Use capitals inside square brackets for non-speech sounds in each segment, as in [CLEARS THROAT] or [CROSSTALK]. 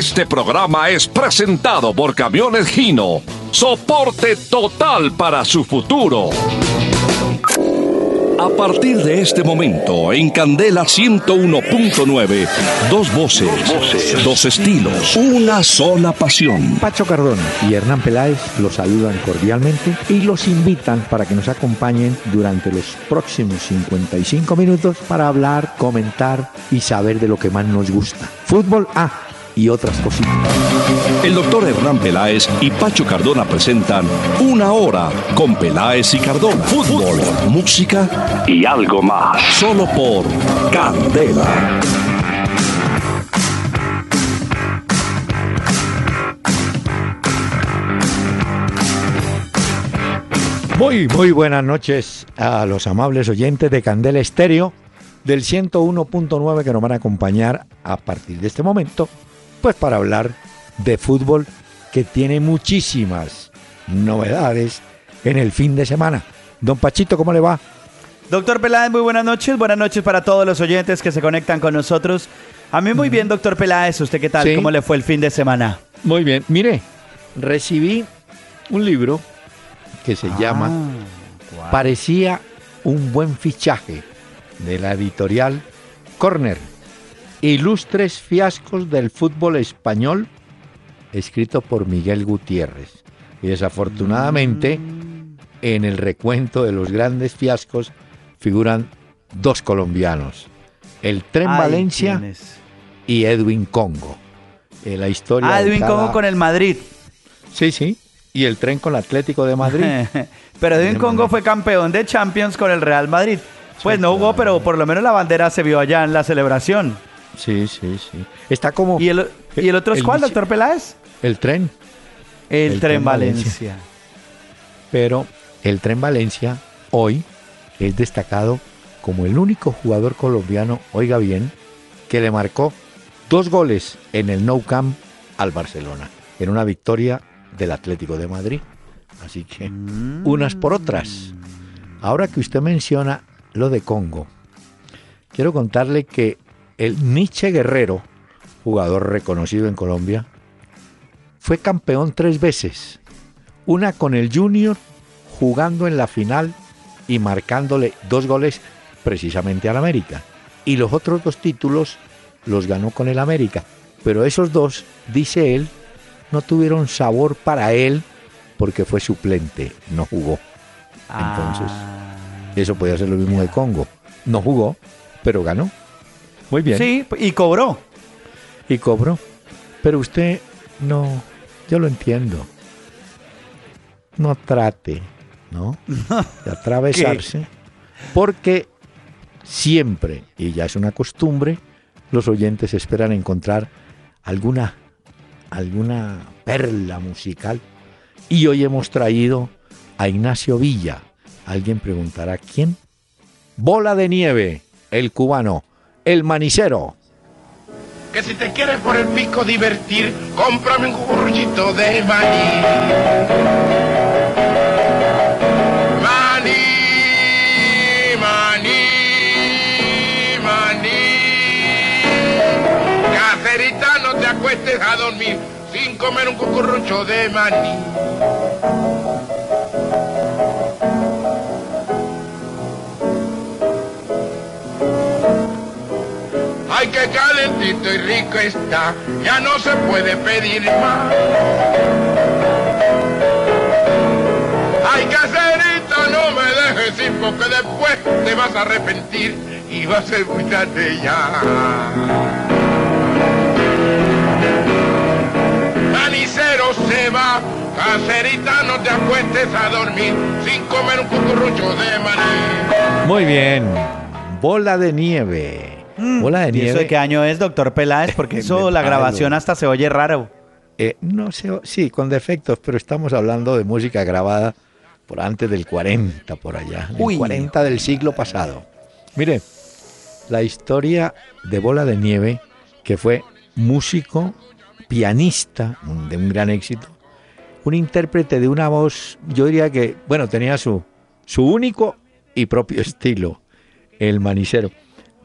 Este programa es presentado por Camiones Gino. Soporte total para su futuro. A partir de este momento, en Candela 101.9, dos voces, dos estilos, una sola pasión. Pacho Cardona y Hernán Peláez los saludan cordialmente y los invitan para que nos acompañen durante los próximos 55 minutos para hablar, comentar y saber de lo que más nos gusta. Fútbol A y otras cositas. El doctor Hernán Peláez y Pacho Cardona presentan Una Hora con Peláez y Cardona. Fútbol, música y algo más. Solo por Candela. Muy, muy buenas noches a los amables oyentes de Candela Estéreo del 101.9 que nos van a acompañar a partir de este momento, pues para hablar de fútbol que tiene muchísimas novedades en el fin de semana. Don Pachito, ¿cómo le va? Doctor Peláez, muy buenas noches. Buenas noches para todos los oyentes que se conectan con nosotros. A mí muy bien, doctor Peláez. ¿Usted qué tal? Sí. ¿Cómo le fue el fin de semana? Muy bien, mire, recibí un libro que se llama Parecía un buen fichaje de la editorial Corner. Ilustres fiascos del fútbol español, escrito por Miguel Gutiérrez. Y desafortunadamente, en el recuento de los grandes fiascos figuran dos colombianos, el Tren Ay, Valencia y Edwin Congo. Eh, la historia Ah, Edwin cada- Congo con el Madrid. Sí, sí. Y el tren con el Atlético de Madrid. [LAUGHS] pero Edwin Congo fue campeón de Champions con el Real Madrid. Pues no jugó, pero por lo menos la bandera se vio allá en la celebración. Sí, sí, sí. Está como ¿Y el, y el otro es El cuál, doctor Peláez? el tren, El, El Tren Tren Valencia. Valencia. pero el tren Valencia hoy es destacado como el único jugador colombiano, oiga bien, que le marcó dos goles en el Nou Camp al Barcelona, en una victoria del Atlético de Madrid. Así que unas por otras. Ahora que usted menciona lo de Congo, quiero contarle que el Nietzsche Guerrero, jugador reconocido en Colombia, fue campeón tres veces. Una con el Junior, jugando en la final y marcándole dos goles precisamente al América. Y los otros dos títulos los ganó con el América. Pero esos dos, dice él, no tuvieron sabor para él porque fue suplente, no jugó. Entonces, Ah. Eso podía ser lo mismo de Congo. No jugó, pero ganó. Muy bien. Sí, y cobró. Y cobró. Pero usted no, yo lo entiendo. No trate, ¿no? [LAUGHS] De atravesarse. Porque siempre, y ya es una costumbre, los oyentes esperan encontrar alguna, alguna perla musical. Y hoy hemos traído a Ignacio Villa. Alguien preguntará, ¿quién? Bola de nieve, el cubano, el manicero. Que si te quieres por el pico divertir, cómprame un cucuruchito de maní. Maní, maní, maní. Cacerita, no te acuestes a dormir sin comer un cucurucho de maní. Calentito y rico está, ya no se puede pedir más. Ay, caserita, no me dejes ir porque después te vas a arrepentir y va a tarde ya. Manicero se va, caserita, no te acuestes a dormir sin comer un cucurrucho de maní. Muy bien. Bola de nieve. Bola de ¿Y eso nieve. de qué año es, doctor Peláez? Porque [LAUGHS] eso, la grabación hasta se oye raro. Eh, no sé, sí, con defectos, pero estamos hablando de música grabada por antes del 40, por allá. Uy. 40 del siglo pasado. Mire, la historia de Bola de Nieve, que fue músico, pianista de un gran éxito, un intérprete de una voz, yo diría que, bueno, tenía su, su único y propio [LAUGHS] estilo, el manicero.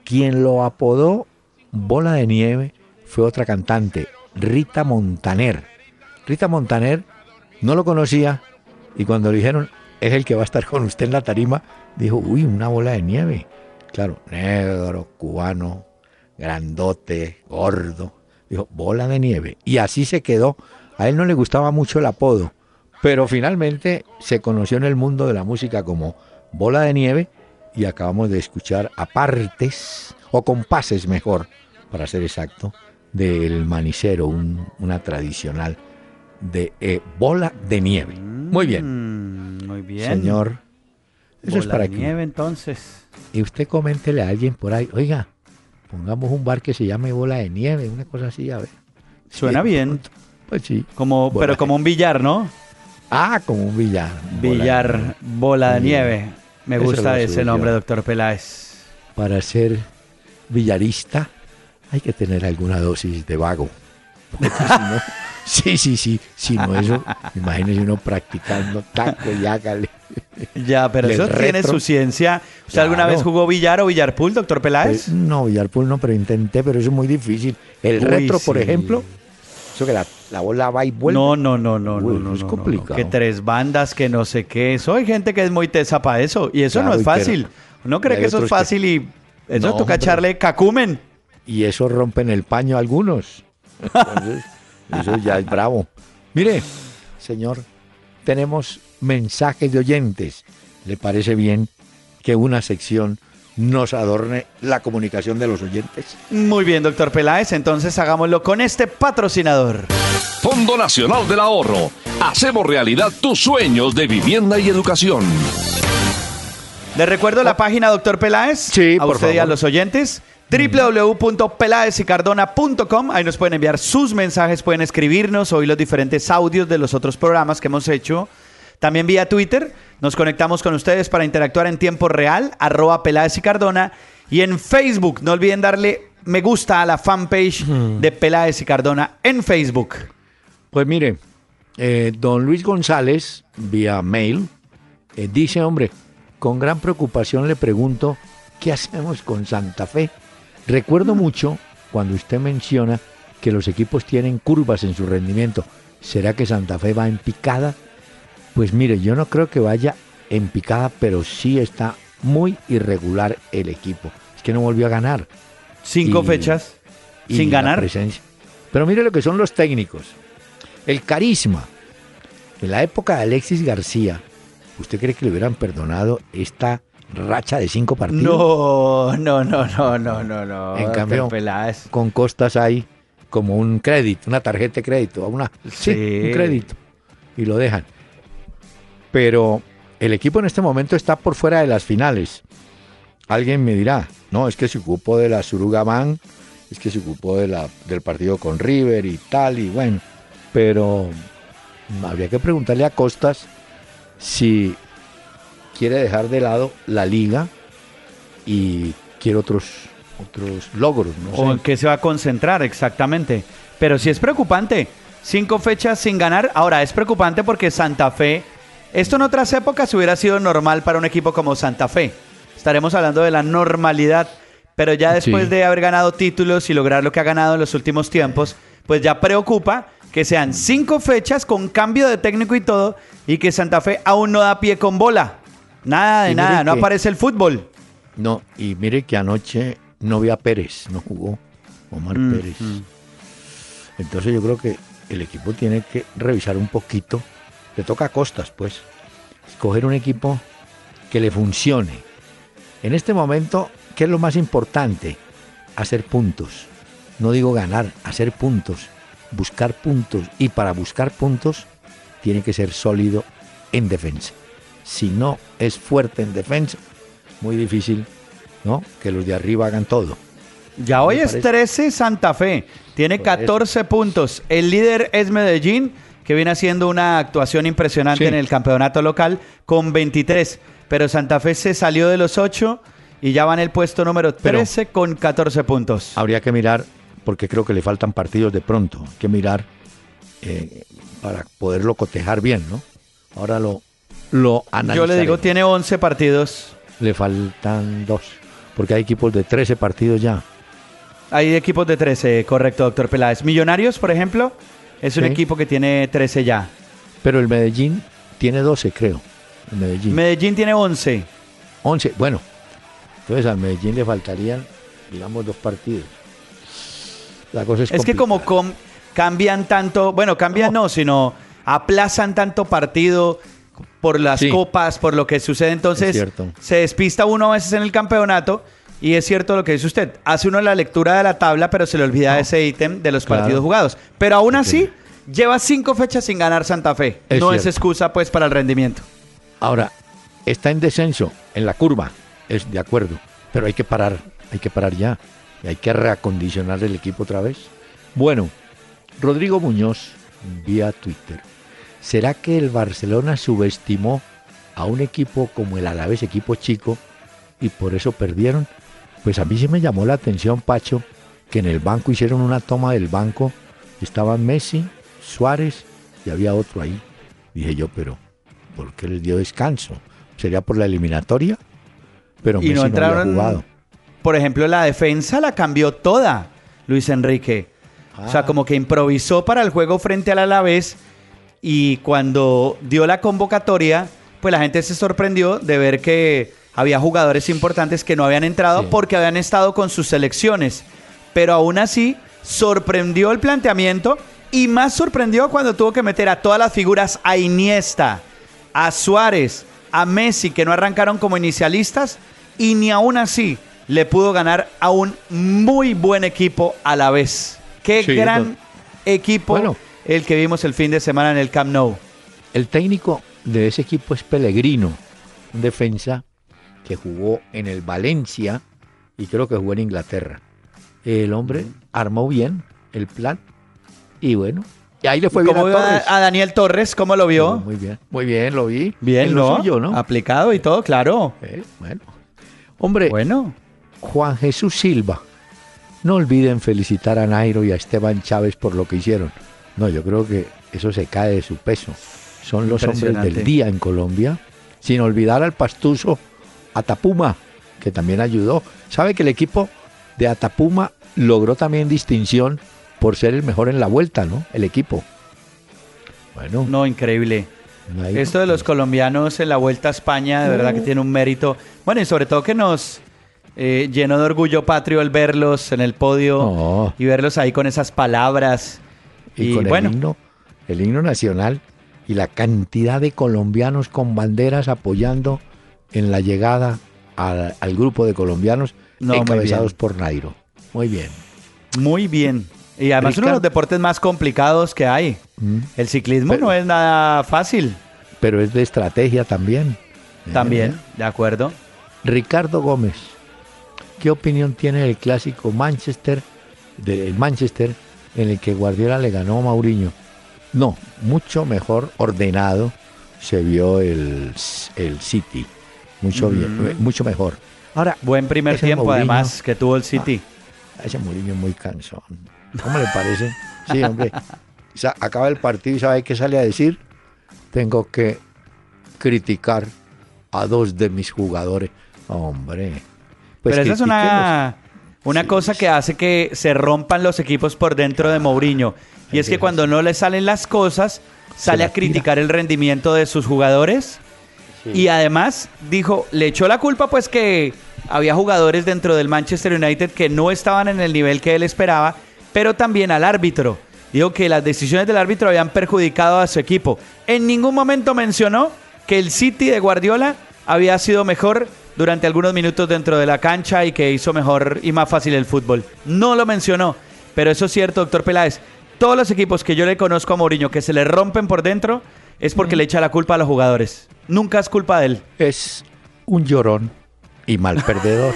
Quien lo apodó Bola de Nieve fue otra cantante, Rita Montaner. Rita Montaner no lo conocía y cuando le dijeron es el que va a estar con usted en la tarima, dijo, uy, una bola de nieve. Claro, negro, cubano, grandote, gordo. Dijo, bola de nieve. Y así se quedó. A él no le gustaba mucho el apodo, pero finalmente se conoció en el mundo de la música como bola de nieve y acabamos de escuchar apartes, o compases mejor, para ser exacto, del manicero, una tradicional de eh, bola de nieve. Muy bien. Mm, muy bien. Señor. Eso es para de nieve entonces. Y usted coméntele a alguien por ahí, oiga, pongamos un bar que se llame bola de nieve, una cosa así, a ver. Suena bien. Pues sí. Como, pero como un billar, ¿no? Ah, como un billar. Billar, bola de nieve. Me gusta ese nombre, doctor Peláez. Para ser billarista hay que tener alguna dosis de vago. [LAUGHS] sí, sí, sí. Si no eso, imagínese uno practicando taco y hágale. Ya, pero eso tiene su ciencia. ¿Usted alguna vez jugó billar o billarpool, doctor Peláez? Pues, no, billarpool no, pero intenté, pero eso es muy difícil. El retro, por ejemplo, eso que la, bola va y vuelve. No, no, no, no, no, Es complicado. que tres bandas, que no sé qué. Eso hay gente que es muy tesa para eso. Y eso no es fácil. Uno cree que eso es fácil y eso toca echarle cacumen. Y eso rompen el paño a algunos. [LAUGHS] eso ya es bravo. Mire, señor, tenemos mensajes de oyentes. ¿Le parece bien que una sección nos adorne la comunicación de los oyentes? Muy bien, doctor Peláez. Entonces hagámoslo con este patrocinador. Fondo Nacional del Ahorro. Hacemos realidad tus sueños de vivienda y educación. Le recuerdo la oh. página, doctor Peláez. Sí, a usted y a los oyentes www.pelaesicardona.com. Ahí nos pueden enviar sus mensajes, pueden escribirnos, oír los diferentes audios de los otros programas que hemos hecho. También vía Twitter nos conectamos con ustedes para interactuar en tiempo real, arroba Peláez y Cardona. Y en Facebook, no olviden darle me gusta a la fanpage de Peláez y Cardona en Facebook. Pues mire, eh, don Luis González, vía mail, eh, dice, hombre, con gran preocupación le pregunto, ¿qué hacemos con Santa Fe? Recuerdo mucho cuando usted menciona que los equipos tienen curvas en su rendimiento. ¿Será que Santa Fe va en picada? Pues mire, yo no creo que vaya en picada, pero sí está muy irregular el equipo. Es que no volvió a ganar. Cinco fechas sin ganar. Presencia. Pero mire lo que son los técnicos. El carisma. En la época de Alexis García, ¿Usted cree que le hubieran perdonado esta racha de cinco partidos? No, no, no, no, no, no, no. En cambio, con costas hay como un crédito, una tarjeta de crédito, una, sí. un crédito. Y lo dejan. Pero el equipo en este momento está por fuera de las finales. Alguien me dirá, no, es que se ocupó de la Surugamán, es que se ocupó de la, del partido con River y tal, y bueno, pero habría que preguntarle a Costas si quiere dejar de lado la liga y quiere otros, otros logros. o en qué se va a concentrar exactamente. Pero sí es preocupante. Cinco fechas sin ganar. Ahora, es preocupante porque Santa Fe, esto en otras épocas hubiera sido normal para un equipo como Santa Fe. Estaremos hablando de la normalidad. Pero ya después de haber ganado títulos y lograr lo que ha ganado en los últimos tiempos, pues ya preocupa que sean cinco fechas con cambio de técnico y todo, y que Santa Fe aún no da pie con bola. Nada de nada, no aparece el fútbol. No, y mire que anoche no vi a Pérez, no jugó Omar mm, Pérez. Mm. Entonces yo creo que el equipo tiene que revisar un poquito. Le toca a Costas, pues. Escoger un equipo que le funcione. En este momento, ¿qué es lo más importante? Hacer puntos. No digo ganar, hacer puntos buscar puntos y para buscar puntos tiene que ser sólido en defensa. Si no es fuerte en defensa, muy difícil ¿no? que los de arriba hagan todo. Ya hoy es 13 Santa Fe, tiene 14 puntos. El líder es Medellín, que viene haciendo una actuación impresionante en el campeonato local con 23. Pero Santa Fe se salió de los 8 y ya va en el puesto número 13 con 14 puntos. Habría que mirar porque creo que le faltan partidos de pronto. Hay que mirar eh, para poderlo cotejar bien, ¿no? Ahora lo, lo Yo le digo, tiene 11 partidos. Le faltan dos, porque hay equipos de 13 partidos ya. Hay equipos de 13, correcto, doctor Peláez. Millonarios, por ejemplo, es un Sí. equipo que tiene 13 ya. Pero el Medellín tiene 12, creo. El Medellín. Medellín tiene 11. 11. Bueno, entonces al Medellín le faltarían, digamos, dos partidos. La cosa es Es que como com- cambian tanto, bueno, cambian no, sino aplazan tanto partido por las Sí. copas, por lo que sucede, entonces se despista uno a veces en el campeonato y es cierto lo que dice usted, hace uno la lectura de la tabla, pero se le olvida ese ítem de los Claro. partidos jugados. Pero aún así, lleva cinco fechas sin ganar Santa Fe. Es no es excusa pues para el rendimiento. Ahora, está en descenso, en la curva, es de acuerdo, pero hay que parar, hay que parar ya. Y hay que reacondicionar el equipo otra vez. Bueno, Rodrigo Muñoz, vía Twitter. ¿Será que el Barcelona subestimó a un equipo como el Alavés, equipo chico, y por eso perdieron? Pues a mí sí me llamó la atención, Pacho, que en el banco hicieron una toma del banco, estaban Messi, Suárez y había otro ahí. Dije yo, pero ¿por qué les dio descanso? ¿Sería por la eliminatoria? Pero Y Messi no no, entraron- había jugado. Por ejemplo, la defensa la cambió toda, Luis Enrique. O sea, Ah. como que improvisó para el juego frente al Alavés y cuando dio la convocatoria, pues la gente se sorprendió de ver que había jugadores importantes que no habían entrado Sí. porque habían estado con sus selecciones. Pero aún así, sorprendió el planteamiento y más sorprendió cuando tuvo que meter a todas las figuras a Iniesta, a Suárez, a Messi, que no arrancaron como inicialistas, y ni aún así le pudo ganar a un muy buen equipo a la vez. Qué Sí, gran equipo Bueno. el que vimos el fin de semana en el Camp Nou. El técnico de ese equipo es Pellegrino, un defensa que jugó en el Valencia y creo que jugó en Inglaterra. El hombre armó bien el plan y bueno, y ahí le fue bien ¿Cómo a Torres. a Daniel Torres? ¿Cómo lo vio? Muy bien, muy bien, lo vi. Bien, En lo suyo, ¿no? Aplicado y todo, claro. Eh, bueno. Hombre, Bueno. Juan Jesús Silva. No olviden felicitar a Nairo y a Esteban Chávez por lo que hicieron. No, yo creo que eso se cae de su peso. Son los hombres del día en Colombia. Sin olvidar al pastuso Atapuma, que también ayudó. ¿Sabe que el equipo de Atapuma logró también distinción por ser el mejor en la vuelta, ¿no? El equipo. Bueno, No, increíble. Esto de los colombianos en la Vuelta a España, de verdad que tiene un mérito. Bueno, y sobre todo que nos eh, llenó de orgullo patrio el verlos en el podio y verlos ahí con esas palabras. y, Y, con bueno, el himno, el himno nacional y la cantidad de colombianos con banderas apoyando en la llegada al, al grupo de colombianos No, encabezados por Nairo. Muy bien. muy bien. Y además uno de Ricardo- los deportes más complicados que hay. Mm. El ciclismo Pero- no es nada fácil. Pero es de estrategia también. También, Eh, de acuerdo. Ricardo Gómez, ¿qué opinión tiene del clásico Manchester, del Manchester, en el que Guardiola le ganó a Mauriño? No, mucho mejor ordenado se vio el, el City. Mucho bien, mucho mejor. Ahora, Buen primer tiempo, Mourinho- además, que tuvo el City. ese Mourinho es muy cansón. ¿Cómo le parece? Sí, hombre. Acaba el partido y sabe qué sale a decir. Tengo que criticar a dos de mis jugadores. Hombre. Pues Pero esa es una, una Sí, cosa que hace que se rompan los equipos por dentro de Mourinho. Y es que cuando no le salen las cosas, sale a criticar el rendimiento de sus jugadores. Y además dijo, le echó la culpa pues que había jugadores dentro del Manchester United que no estaban en el nivel que él esperaba, pero también al árbitro. Dijo que las decisiones del árbitro habían perjudicado a su equipo. En ningún momento mencionó que el City de Guardiola había sido mejor durante algunos minutos dentro de la cancha y que hizo mejor y más fácil el fútbol. No lo mencionó, pero eso es cierto, doctor Peláez. Todos los equipos que yo le conozco a Mourinho que se le rompen por dentro es porque le echa la culpa a los jugadores. Nunca es culpa de él. Es un llorón y mal perdedor.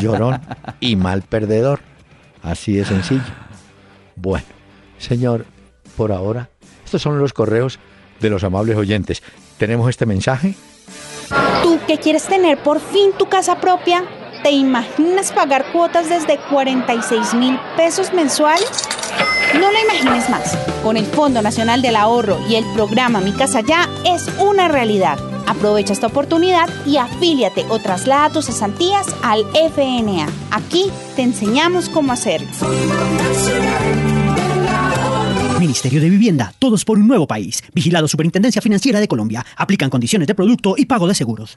llorón y mal perdedor. Así de sencillo. Bueno, señor, por ahora, estos son los correos de los amables oyentes. Tenemos este mensaje. ¿Tú que quieres tener por fin tu casa propia? ¿Te imaginas pagar cuotas desde 46 mil pesos mensuales? No lo imagines más. Con el Fondo Nacional del Ahorro y el programa Mi Casa Ya es una realidad. Aprovecha esta oportunidad y afíliate o traslada tus cesantías al FNA. Aquí te enseñamos cómo hacerlo. Ministerio de Vivienda, todos por un nuevo país. Vigilado Superintendencia Financiera de Colombia. Aplican condiciones de producto y pago de seguros.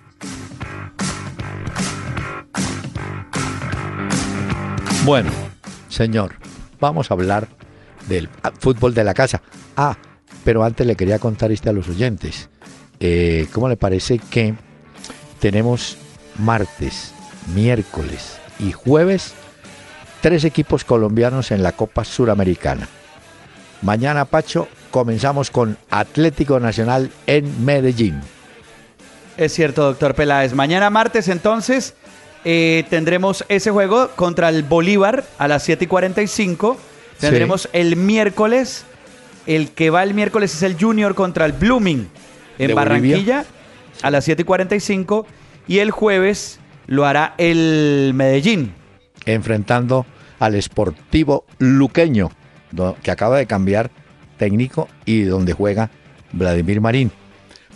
Bueno, señor, vamos a hablar del fútbol de la casa. Ah, pero antes le quería contar este a los oyentes. Eh, ¿Cómo le parece que tenemos martes, miércoles y jueves tres equipos colombianos en la Copa Suramericana? Mañana, Pacho, comenzamos con Atlético Nacional en Medellín. Es cierto, doctor Peláez. Mañana martes, entonces, eh, tendremos ese juego contra el Bolívar a las 7 y 45. Tendremos el miércoles. El que va el miércoles es el Junior contra el Blooming en De Barranquilla Bolivia. a las 7 y 45. Y el jueves lo hará el Medellín. enfrentando al Sportivo Luqueño, que acaba de cambiar técnico y donde juega Vladimir Marín.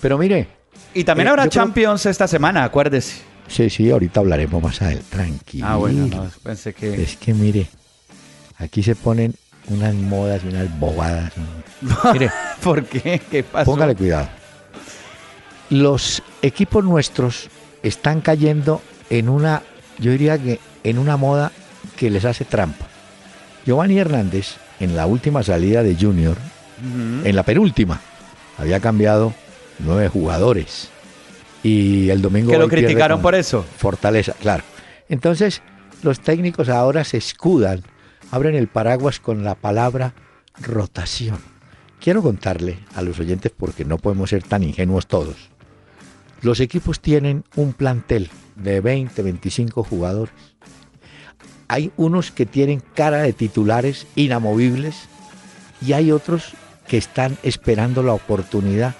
Pero mire, Y también Eh, habrá creo- Champions esta semana, acuérdese. Sí, sí, ahorita hablaremos más adelante. Tranquilo. Ah, bueno, no, pensé que... Es que mire, aquí se ponen unas modas y unas bobadas. [LAUGHS] Mire, ¿Por qué? ¿Qué pasó? póngale cuidado. Los equipos nuestros están cayendo en una, yo diría que en una moda que les hace trampa. Giovanni Hernández, en la última salida de Junior, en la penúltima, había cambiado nueve jugadores. Y el domingo Que lo criticaron por eso. Fortaleza, claro. Entonces, los técnicos ahora se escudan, abren el paraguas con la palabra rotación. Quiero contarle a los oyentes, porque no podemos ser tan ingenuos todos. Los equipos tienen un plantel de 20, 25 jugadores. Hay unos que tienen cara de titulares inamovibles y hay otros que están esperando la oportunidad.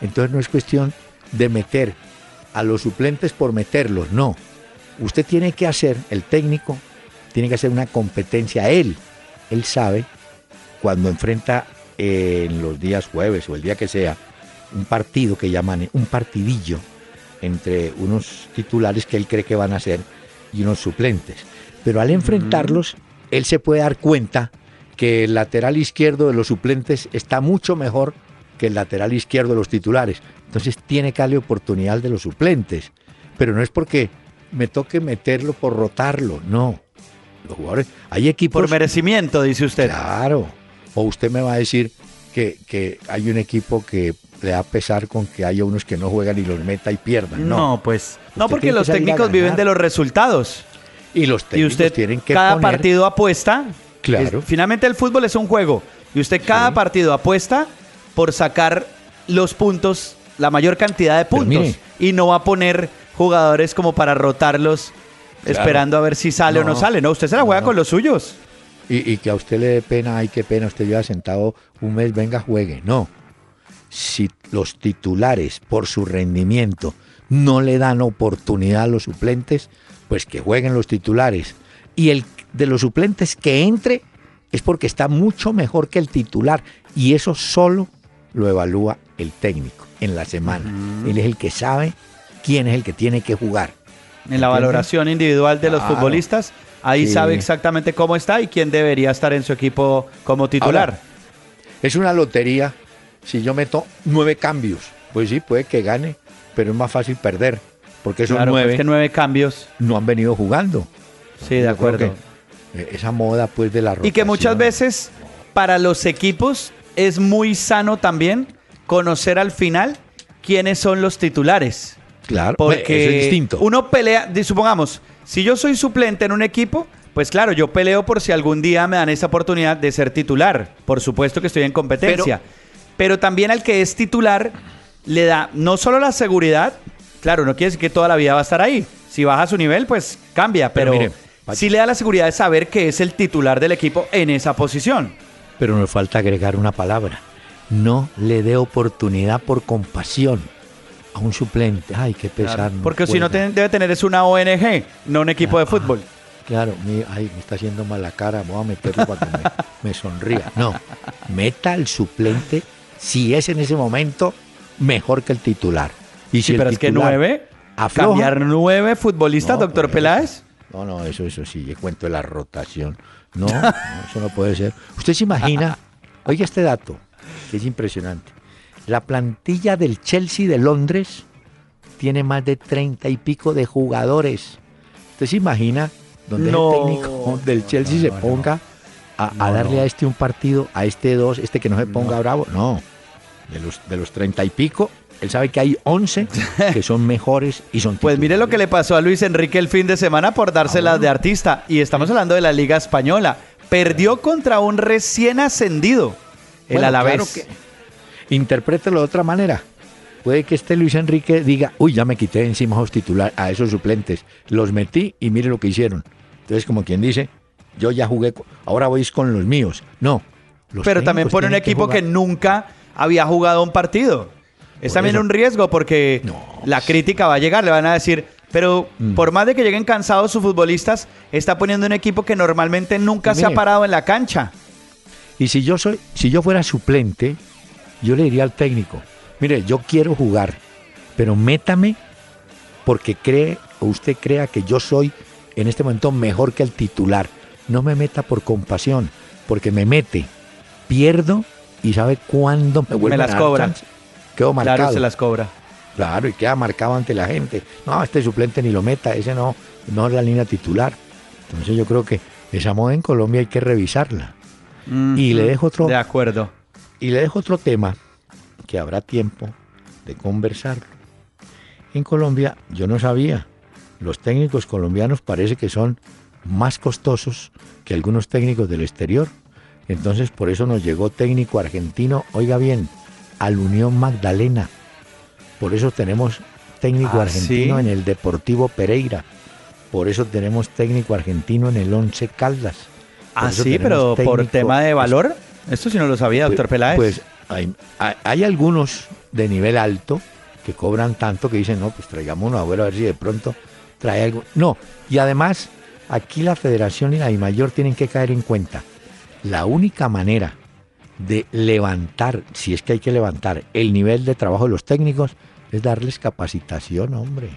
Entonces no es cuestión de meter a los suplentes por meterlos, no. Usted tiene que hacer, el técnico, tiene que hacer una competencia él. Él sabe cuando enfrenta eh, en los días jueves o el día que sea un partido que llaman un partidillo entre unos titulares que él cree que van a ser y unos suplentes. Pero al enfrentarlos, él se puede dar cuenta que el lateral izquierdo de los suplentes está mucho mejor que el lateral izquierdo de los titulares. Entonces tiene que darle oportunidad de los suplentes. Pero no es porque me toque meterlo por rotarlo, no. Los jugadores, hay equipos... Por merecimiento, dice usted. Claro. O usted me va a decir que, que hay un equipo que le da pesar con que haya unos que no juegan y los meta y pierdan. No. No, pues. No, porque los técnicos viven de los resultados. Y los Y técnicos usted tienen que cada poner- partido apuesta. Claro. Es- finalmente el fútbol es un juego. Y usted cada Sí. partido apuesta por sacar los puntos, la mayor cantidad de puntos. y no va a poner jugadores como para rotarlos Claro. esperando a ver si sale o no No. sale. No, usted se la juega No. con los suyos. Y, y que a usted le dé pena, ay, qué pena, usted lleva sentado un mes, venga, juegue. No. Si los titulares, por su rendimiento, no le dan oportunidad a los suplentes, pues que jueguen los titulares. Y el de los suplentes que entre es porque está mucho mejor que el titular. Y eso solo lo evalúa el técnico en la semana. Él es el que sabe quién es el que tiene que jugar. En la valoración individual de los futbolistas, ahí Sí. sabe exactamente cómo está y quién debería estar en su equipo como titular. Ahora, Es una lotería. Si yo meto nueve cambios, pues sí, puede que gane, pero es más fácil perder, porque esos claro, nueve es que nueve cambios. no han venido jugando. Sí, de Yo acuerdo. eh, esa moda, pues, de la Y que muchas rotación. veces para los equipos es muy sano también conocer al final quiénes son los titulares. Claro, Porque eso es distinto. uno pelea, supongamos, si yo soy suplente en un equipo, pues claro, yo peleo por si algún día me dan esa oportunidad de ser titular. Por supuesto que estoy en competencia. Pero, también al que es titular le da no solo la seguridad, claro, no quiere decir que toda la vida va a estar ahí. Si baja su nivel, pues cambia. Pero Pero, mire, sí le da la seguridad de saber que es el titular del equipo en esa posición. Pero nos falta agregar una palabra. No le dé oportunidad por compasión a un suplente. Ay, qué pesar. Porque si no te- debe tener es una ONG, no un equipo de fútbol. Claro, mi- ay, me está haciendo mala cara, voy a meterlo para que me, me sonría. No, meta al suplente si es en ese momento mejor que el titular. Y Sí, el pero es que titular nueve, afloja- cambiar nueve futbolistas, No, doctor. Peláez. No, no, eso, eso sí, yo cuento de la rotación. No, no, eso no puede ser. Usted se imagina, oiga este dato, que es impresionante. La plantilla del Chelsea de Londres tiene más de treinta y pico de jugadores. ¿Usted se imagina donde No. el técnico del Chelsea se ponga a, a darle a este un partido, a este dos, este que no se ponga bravo? No, de los de los treinta y pico, él sabe que hay once que son mejores y son Pues mire lo que le pasó a Luis Enrique el fin de semana por dárselas de artista. Y estamos hablando de la Liga Española. Perdió contra un recién ascendido, el Bueno, Alavés. claro que- interprételo de otra manera. Puede que este Luis Enrique diga, uy, ya me quité encima a titular, a esos suplentes, los metí y mire lo que hicieron. Entonces, como quien dice, yo ya jugué, ahora voy con los míos. No. los Pero también pone un equipo que, nunca había jugado un partido. Es también un riesgo porque No, la crítica va a llegar, le van a decir, pero Mm. por más de que lleguen cansados sus futbolistas, está poniendo un equipo que normalmente nunca se ha parado en la cancha. Y si yo soy, si yo fuera suplente, yo le diría al técnico, mire, yo quiero jugar, pero métame porque cree o usted crea que yo soy en este momento mejor que el titular. No me meta por compasión, porque me mete, pierdo y sabe cuándo me vuelven las a dar cobra. chance. Quedo marcado. Claro, se las cobra. Claro, y queda marcado ante la gente. No, este suplente ni lo meta, ese no, no es la línea titular. Entonces yo creo que esa moda en Colombia hay que revisarla. Y le dejo otro, De acuerdo. y le dejo otro tema que habrá tiempo de conversar. En Colombia yo no sabía, los técnicos colombianos parece que son más costosos que algunos técnicos del exterior. Entonces por eso nos llegó técnico argentino, oiga bien, al Unión Magdalena. Por eso tenemos técnico ¿Ah, argentino sí? en el Deportivo Pereira. Por eso tenemos técnico argentino en el Once Caldas. Por Ah, sí, pero por tema de valor. Esto sí no lo sabía, doctor Peláez. pues hay, algunos de nivel alto que cobran tanto que dicen, no, pues traigamos uno abuelo a ver si de pronto trae algo. No, y además aquí la federación y la mayor tienen que caer en cuenta. La única manera de levantar, si es que hay que levantar, el nivel de trabajo de los técnicos es darles capacitación, hombre.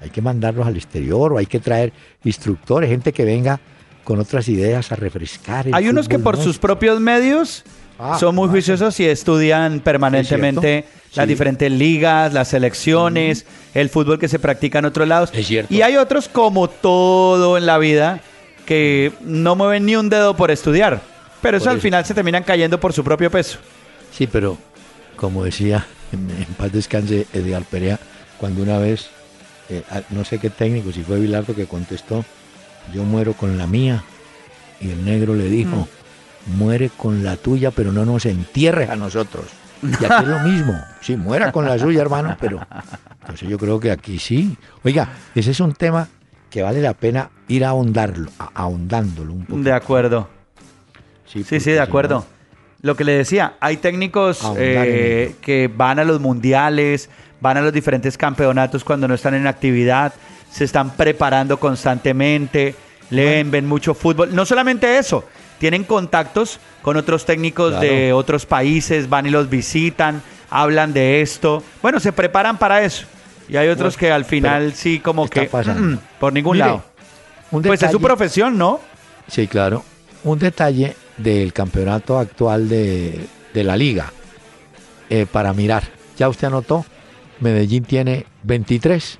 Hay que mandarlos al exterior o hay que traer instructores, gente que venga con otras ideas a refrescar. el Hay unos que por nuestro. sus propios medios Ah, son muy juiciosos y estudian permanentemente las Sí. diferentes ligas, las selecciones, el fútbol que se practica en otros lados. Es cierto. Y hay otros, como todo en la vida, que no mueven ni un dedo por estudiar. Pero eso al final se terminan cayendo por su propio peso. Sí, pero como decía, en, en paz descanse Edgar Perea, cuando una vez, eh, a- no sé qué técnico, si fue Bilardo que contestó, yo muero con la mía. Y el negro le dijo, muere con la tuya, pero no nos entierres a nosotros. Y aquí es lo mismo. [LAUGHS] Sí, muera con la suya, hermano, pero... Entonces yo creo que aquí sí. Oiga, ese es un tema que vale la pena ir a ahondarlo, a- ahondándolo un poco. De acuerdo. Sí, sí, de acuerdo. Lo que le decía, hay técnicos Ahondar eh, que van a los mundiales, van a los diferentes campeonatos cuando no están en actividad, se están preparando constantemente, leen, ven mucho fútbol. No solamente eso, tienen contactos con otros técnicos Claro. de otros países, van y los visitan, hablan de esto. Bueno, se preparan para eso. Y hay otros Bueno, que al final sí como que mm, [CLEARS THROAT] por ningún Mire, lado. un Pues es su profesión, ¿no? Sí, claro. Un detalle del campeonato actual de, de la liga eh, para mirar. Ya usted anotó, Medellín tiene 23,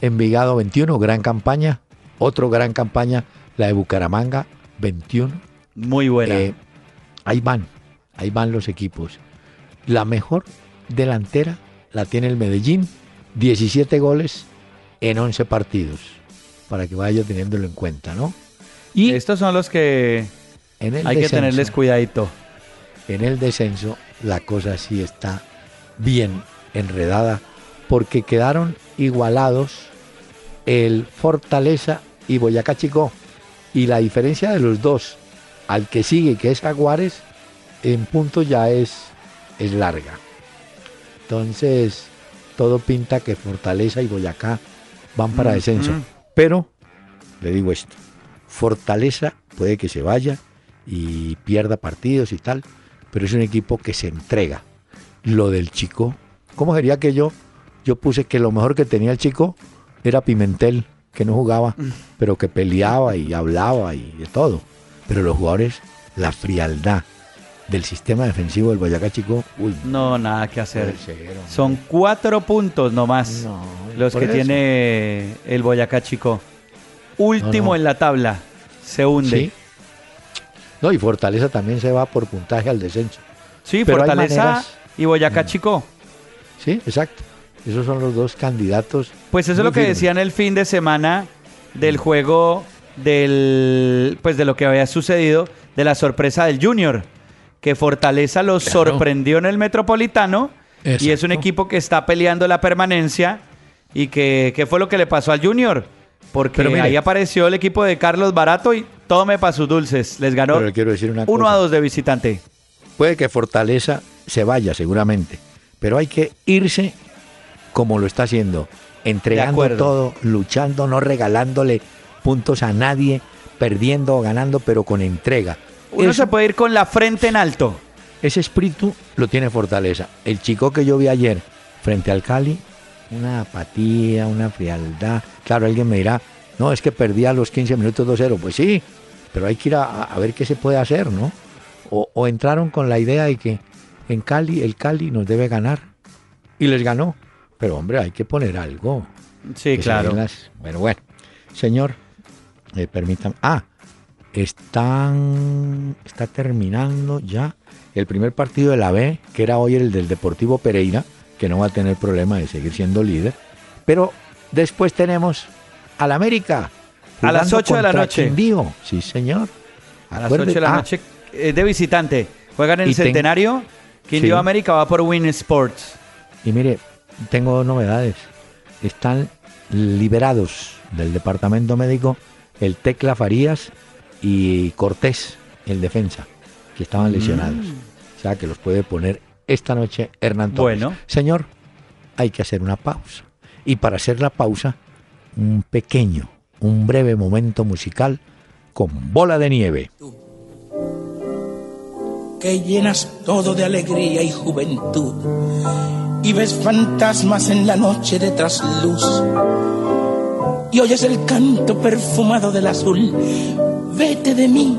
Envigado 21, gran campaña. Otro gran campaña, la de Bucaramanga, 21. Muy buena. Eh, ahí van, ahí van los equipos. La mejor delantera la tiene el Medellín, 17 goles en 11 partidos, para que vaya teniéndolo en cuenta, ¿no? Y Estos son los que en el hay que descenso, tenerles cuidadito. en el descenso la cosa sí está bien enredada porque quedaron igualados el Fortaleza y Boyacá Chico y la diferencia de los dos al que sigue que es Jaguares en puntos ya es es larga entonces todo pinta que Fortaleza y Boyacá van para Mm, descenso mm. pero le digo esto Fortaleza puede que se vaya y pierda partidos y tal, pero es un equipo que se entrega. Lo del chico, ¿cómo sería que yo? yo puse que lo mejor que tenía el chico era Pimentel, que no jugaba, pero que peleaba y hablaba y de todo. Pero los jugadores, la frialdad del sistema defensivo del Boyacá Chico, uy, No, nada que hacer. Son cuatro puntos nomás No, los que eso. tiene el Boyacá Chico. Último No, no. en la tabla. Se hunde. Sí. No, y Fortaleza también se va por puntaje al descenso. Sí, Pero Fortaleza maneras- y Boyacá Chico. Sí, exacto. Esos son los dos candidatos. Pues eso es lo que firmes. decían el fin de semana del juego del pues de lo que había sucedido de la sorpresa del Junior, que Fortaleza los Claro. sorprendió en el Metropolitano y es un equipo que está peleando la permanencia y que ¿qué fue lo que le pasó al Junior? Porque Pero mire. ahí apareció el equipo de Carlos Barato y tome para sus dulces. Les ganó Pero quiero decir una 1 cosa. a 2 de visitante. Puede que Fortaleza se vaya seguramente, pero hay que irse como lo está haciendo, entregando todo, luchando, no regalándole puntos a nadie, perdiendo o ganando, pero con entrega. Uno Eso- se puede ir con la frente en alto. Ese espíritu lo tiene Fortaleza. El chico que yo vi ayer frente al Cali, una apatía, una frialdad. Claro, alguien me dirá, no, es que perdía a los 15 minutos 2-0. Pues sí, pero hay que ir a, a ver qué se puede hacer, ¿no? O, o entraron con la idea de que en Cali, el Cali nos debe ganar. Y les ganó. Pero hombre, hay que poner algo. Sí, que claro. las- Bueno, bueno. Señor, eh, permítame. Ah, están, está terminando ya el primer partido de la B, que era hoy el del Deportivo Pereira, que no va a tener problema de seguir siendo líder. Pero después tenemos al América. A las jugando 8 de la noche. Quindío. Sí, señor. A las Acuerde- 8 de la ah, noche eh, de visitante. Juegan en el ten- Centenario. Quindío Sí. América va por Win Sports. Y mire, tengo dos novedades. Están liberados del departamento médico el Tecla Farías y Cortés, el defensa, que estaban lesionados. O sea que los puede poner esta noche Hernán Torres. Bueno. Señor, hay que hacer una pausa. Y para hacer la pausa, un pequeño, un breve momento musical con bola de nieve. que llenas todo de alegría y juventud y ves fantasmas en la noche de trasluz y oyes el canto perfumado del azul. Vete de mí,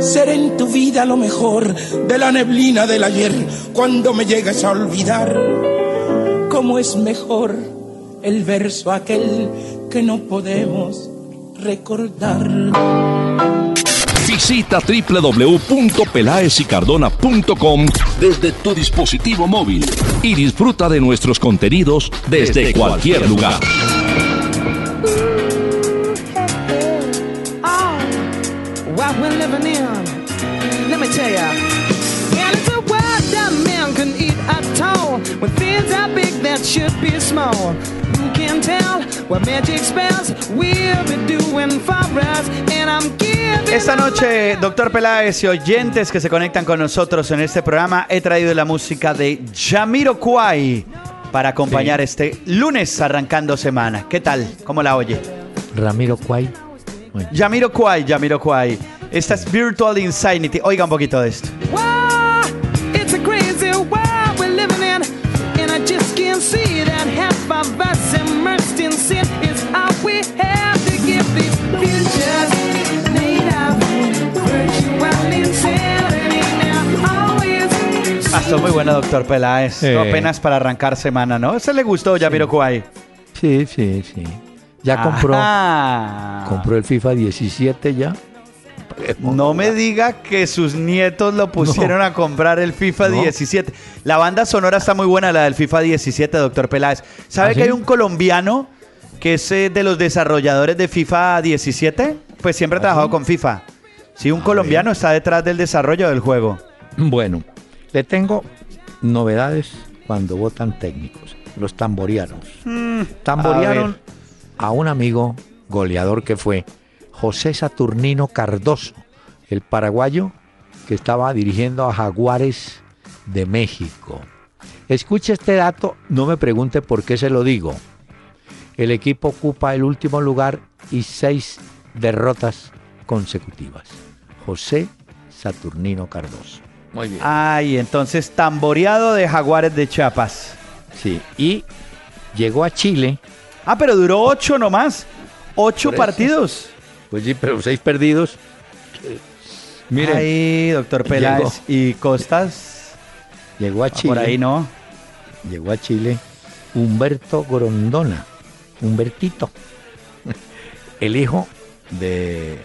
Seré en tu vida lo mejor de la neblina del ayer cuando me llegues a olvidar. ¿Cómo es mejor el verso aquel que no podemos recordar? Visita www.pelaesicardona.com desde tu dispositivo móvil y disfruta de nuestros contenidos desde cualquier lugar. And it's a world that man can eat at all. When things are big that should be small. Who can tell what magic spells we'll be doing for us? And I'm giving Esta noche, doctor Peláez y oyentes que se conectan con nosotros en este programa, he traído la música de Yamiro Kwai para acompañar este lunes arrancando semana. ¿Qué tal? ¿Cómo la oye? Ramiro. Bueno, Yamiro Kwai, Yamiro Kwai. Esta es Virtual Insanity. Oiga un poquito de esto. Ah, esto es muy bueno, doctor Peláez. Sí. No, apenas para arrancar semana, ¿no? ¿Ese le gustó, Yamiro Kwai? sí, sí, sí. Ya compró, Ajá. compró el FIFA 17 ya. No me diga que sus nietos lo pusieron a comprar el FIFA No. 17. La banda sonora está muy buena, la del FIFA 17, doctor Peláez. ¿Sabe ¿Ah, que sí? hay un colombiano que es eh, de los desarrolladores de FIFA 17? Pues siempre ha trabajado con FIFA. Sí, un colombiano está detrás del desarrollo del juego. Bueno, le tengo novedades cuando votan técnicos. los tamborearon. Mm, a, un amigo goleador que fue José Saturnino Cardoso, el paraguayo que estaba dirigiendo a Jaguares de México. Escuche este dato, no me pregunte por qué se lo digo. El equipo ocupa el último lugar y seis derrotas consecutivas. José Saturnino Cardoso. Muy bien. Ay, entonces tamboreado de Jaguares de Chiapas. Sí, y llegó a Chile. Ah, pero duró ocho nomás. Ocho partidos. Pues sí, pero seis perdidos. Miren, Ay, doctor Peláez y Costas. llegó a Ah, Chile. Por ahí no. Llegó a Chile Humberto Grondona. Humbertito. [LAUGHS] El hijo de,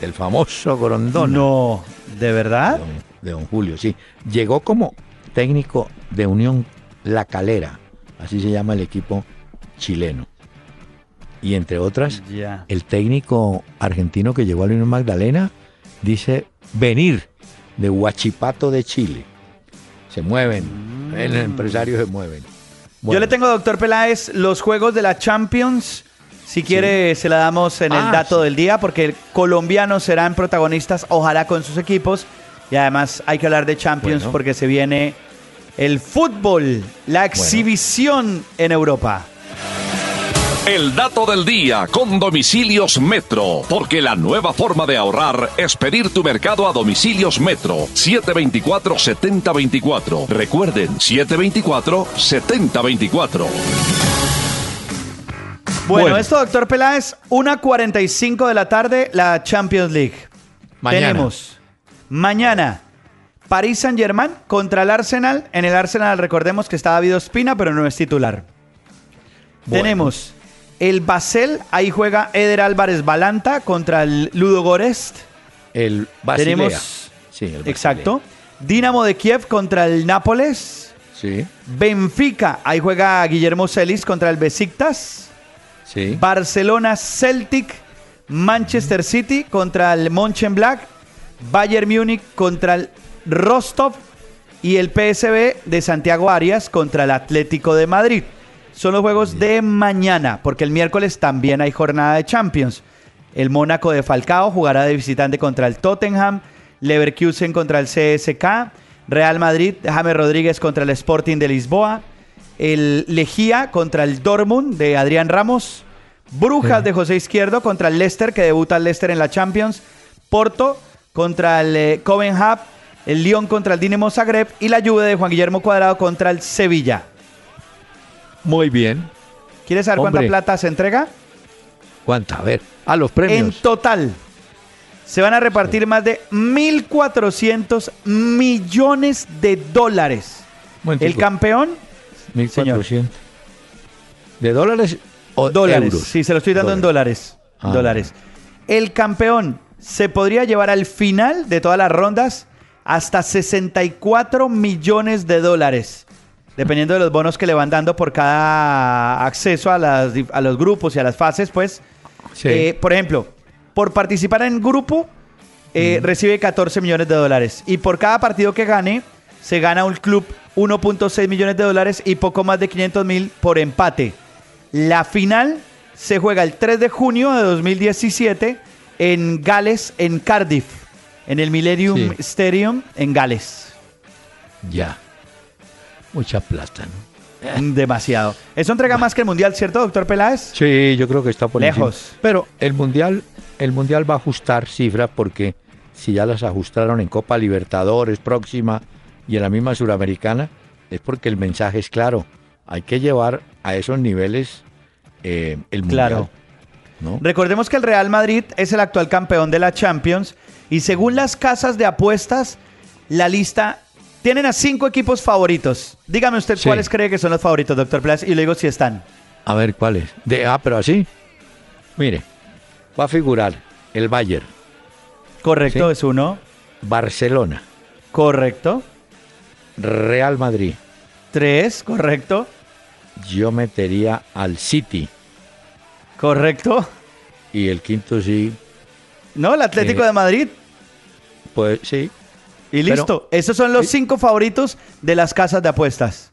del famoso Grondona. No, ¿de de verdad? don, de don Julio, sí. Llegó como técnico de Unión La Calera, así se llama el equipo chileno. Y entre otras, el técnico argentino que llegó a Unión Magdalena dice venir de Huachipato de Chile. Se mueven, el empresario se mueven. Mm. Yo le tengo, doctor Peláez, los juegos de la Champions. Si quiere, se la damos en el Ah, dato sí. del día, porque colombianos serán protagonistas, ojalá con sus equipos. Y además hay que hablar de Champions Bueno. porque se viene el fútbol, la exhibición en Europa. El dato del día con Domicilios Metro, porque la nueva forma de ahorrar es pedir tu mercado a Domicilios Metro 724-7024. Recuerden, 724-7024. Bueno, Bueno. esto, doctor Peláez, 1.45 de la tarde, la Champions League. Mañana. Tenemos mañana París Saint Germain contra el Arsenal. En el Arsenal recordemos que está David Ospina, pero no es titular. Bueno. Tenemos el Basel, ahí juega Eder Álvarez Balanta contra el Ludo Gorest. El Basilea. Tenemos, Sí, el exacto. Dinamo de Kiev contra el Nápoles. Sí, Benfica, ahí juega Guillermo Celis contra el Besiktas. sí. Barcelona Celtic, Manchester City contra el Mönchengladbach, Bayern Múnich contra el Rostov y el PSV de Santiago Arias contra el Atlético de Madrid. Son los juegos de mañana, porque el miércoles también hay jornada de Champions. El Mónaco de Falcao jugará de visitante contra el Tottenham, Leverkusen contra el CSK, Real Madrid, James Rodríguez contra el Sporting de Lisboa, el Lejía contra el Dortmund de Adrián Ramos, Brujas de José Izquierdo contra el Leicester, que debuta el Leicester en la Champions, Porto contra el eh, Copenhague, el Lyon contra el Dinamo Zagreb y la Juve de Juan Guillermo Cuadrado contra el Sevilla. Muy bien. ¿Quieres saber cuánta plata se entrega? ¿Cuánta? A ver, a los En premios. total se van a repartir más de 1.400 millones de dólares. El campeón, 1400. ¿De dólares o dólares. euros? Sí, se lo estoy dando en dólares. Ah. Dólares. El campeón se podría llevar al final de todas las rondas hasta 64 millones de dólares. Dependiendo de los bonos que le van dando por cada acceso a, las dif- a los grupos y a las fases, pues. Sí. Eh, por ejemplo, por participar en grupo, eh, recibe 14 millones de dólares. Y por cada partido que gane, se gana un club 1.6 millones de dólares y poco más de 500 mil por empate. La final se juega el 3 de junio de 2017 en Gales, en Cardiff, en el Millennium Sí. Stadium en Gales. Ya. Mucha plata, ¿no? [LAUGHS] Demasiado. Eso entrega más que el Mundial, ¿cierto, doctor Peláez? Sí, yo creo que está por Lejos. encima. Pero el mundial, el mundial va a ajustar cifras porque si ya las ajustaron en Copa Libertadores próxima y en la misma Suramericana, es porque el mensaje es claro. Hay que llevar a esos niveles eh, el mundial. Claro. ¿no? Recordemos que el Real Madrid es el actual campeón de la Champions y según las casas de apuestas, la lista tienen a cinco equipos favoritos. Dígame usted Sí. cuáles cree que son los favoritos, doctor Peláez, y le digo si están. A ver cuál es. De, ah, pero así. Mire, va a figurar el Bayern, Correcto, Sí. es uno. Barcelona, Correcto. Real Madrid. Tres, correcto. Yo metería al City Correcto. y el quinto sí, No, el Atlético Eh, de Madrid. pues sí. Y pero- listo. Esos son los cinco favoritos de las casas de apuestas.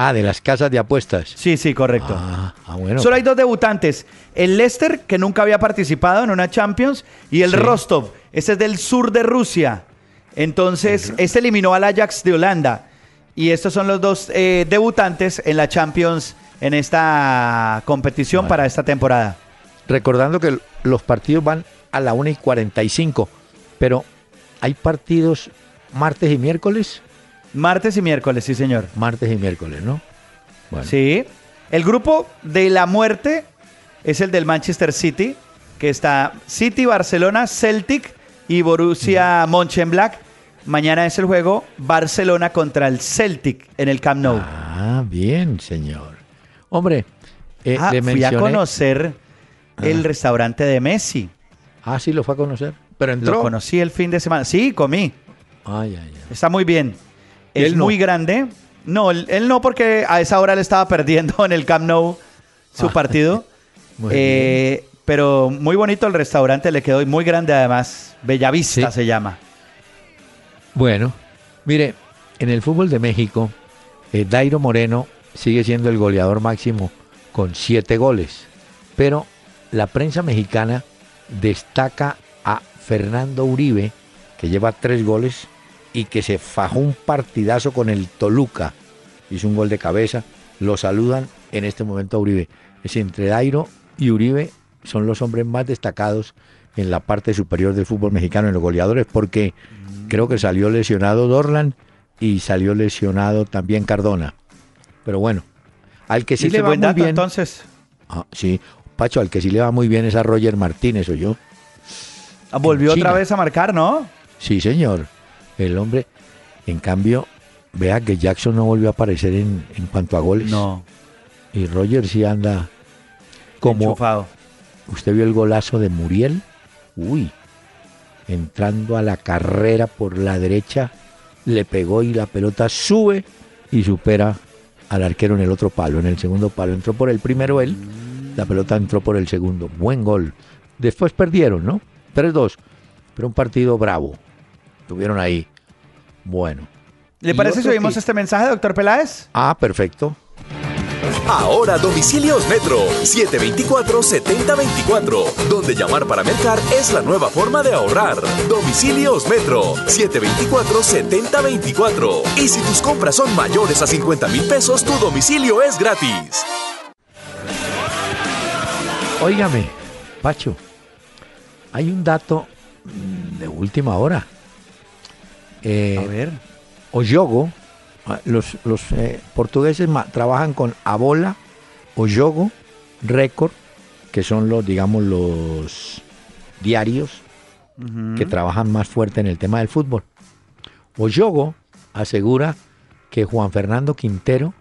Ah, de las casas de apuestas. Sí, sí, correcto. Ah, ah, bueno. Solo hay dos debutantes. El Leicester, que nunca había participado en una Champions, y el Sí. Rostov. Ese es del sur de Rusia. Entonces, este eliminó al Ajax de Holanda. Y estos son los dos eh, debutantes en la Champions en esta competición Vale. para esta temporada. Recordando que los partidos van a la 1 y 45, pero hay partidos martes y miércoles. Martes y miércoles, sí, señor. Martes y miércoles, ¿no? Bueno, Sí. El grupo de la muerte es el del Manchester City, que está City, Barcelona, Celtic y Borussia Mönchengladbach. Mañana es el juego Barcelona contra el Celtic en el Camp Nou. Ah, bien, señor. Hombre, eh, Ah, le fui a mencioné. conocer el restaurante de Messi. Ah, sí, lo fue a conocer. Pero entró. Lo conocí el fin de semana. Sí, comí. Ay, ay, ay. Está muy bien. Es Él no. muy grande. No, él, él no porque a esa hora le estaba perdiendo [LAUGHS] en el Camp Nou su Ah, partido. [LAUGHS] Muy Eh, pero muy bonito el restaurante, le quedó muy grande además. Bellavista Sí. se llama. Bueno, mire, en el fútbol de México, eh, Dairo Moreno sigue siendo el goleador máximo con siete goles. Pero la prensa mexicana destaca a Fernando Uribe, que lleva tres goles y que se fajó un partidazo con el Toluca. Hizo un gol de cabeza. Lo saludan en este momento a Uribe. Es entre Dairo y Uribe son los hombres más destacados en la parte superior del fútbol mexicano en los goleadores porque creo que salió lesionado Dorlan y salió lesionado también Cardona. Pero bueno, al que sí le va muy dato, bien. entonces. Ah, sí, Pacho, al que sí le va muy bien es a Roger Martínez, o yo. Ah, Volvió otra vez a marcar, ¿no? Sí, señor. El hombre, en cambio, vea que Jackson no volvió a aparecer en, en cuanto a goles. No. Y Roger sí anda como... Enchufado. ¿Usted vio el golazo de Muriel? Uy, entrando a la carrera por la derecha, le pegó y la pelota sube y supera al arquero en el otro palo, en el segundo palo. Entró por el primero él, la pelota entró por el segundo. Buen gol. Después perdieron, ¿no? 3-2. Pero un partido bravo. Tuvieron ahí. Bueno. ¿Le parece si oímos este mensaje, doctor Peláez? Ah, perfecto. Ahora domicilios Metro 724-7024, donde llamar para mercar es la nueva forma de ahorrar. Domicilios Metro 724-7024. Y si tus compras son mayores a 50 mil pesos, tu domicilio es gratis. Óigame, Pacho, hay un dato de última hora. Eh, A ver. Oyogo, ah, los, los eh, portugueses trabajan con Abola, Oyogo, Record, que son los, digamos, los diarios que trabajan más fuerte en el tema del fútbol. Oyogo asegura que Juan Fernando Quintero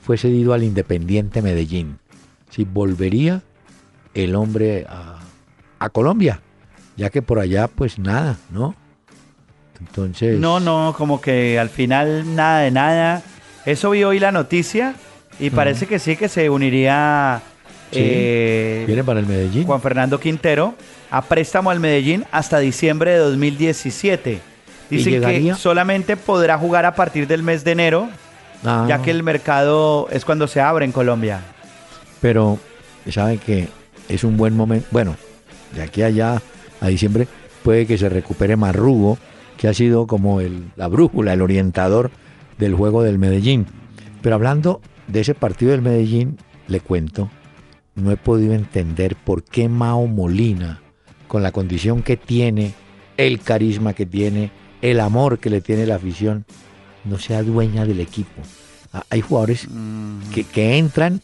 fue cedido al Independiente Medellín. Si volvería el hombre a, a Colombia, ya que por allá pues nada, ¿no? Entonces... No, no, como que al final nada de nada. Eso vi hoy la noticia y parece que sí que se uniría Sí, eh, Viene para el Medellín. Juan Fernando Quintero a préstamo al Medellín hasta diciembre de 2017. ¿Y Dicen que solamente podrá jugar a partir del mes de enero, Ah, ya que el mercado es cuando se abre en Colombia. Pero saben que es un buen momento. Bueno, de aquí a allá, a diciembre, puede que se recupere Marrugo, que ha sido como el, la brújula, el orientador del juego del Medellín. Pero hablando de ese partido del Medellín, le cuento, no he podido entender por qué Mao Molina, con la condición que tiene, el carisma que tiene, el amor que le tiene la afición, no sea dueña del equipo. Ah, Hay jugadores que, que entran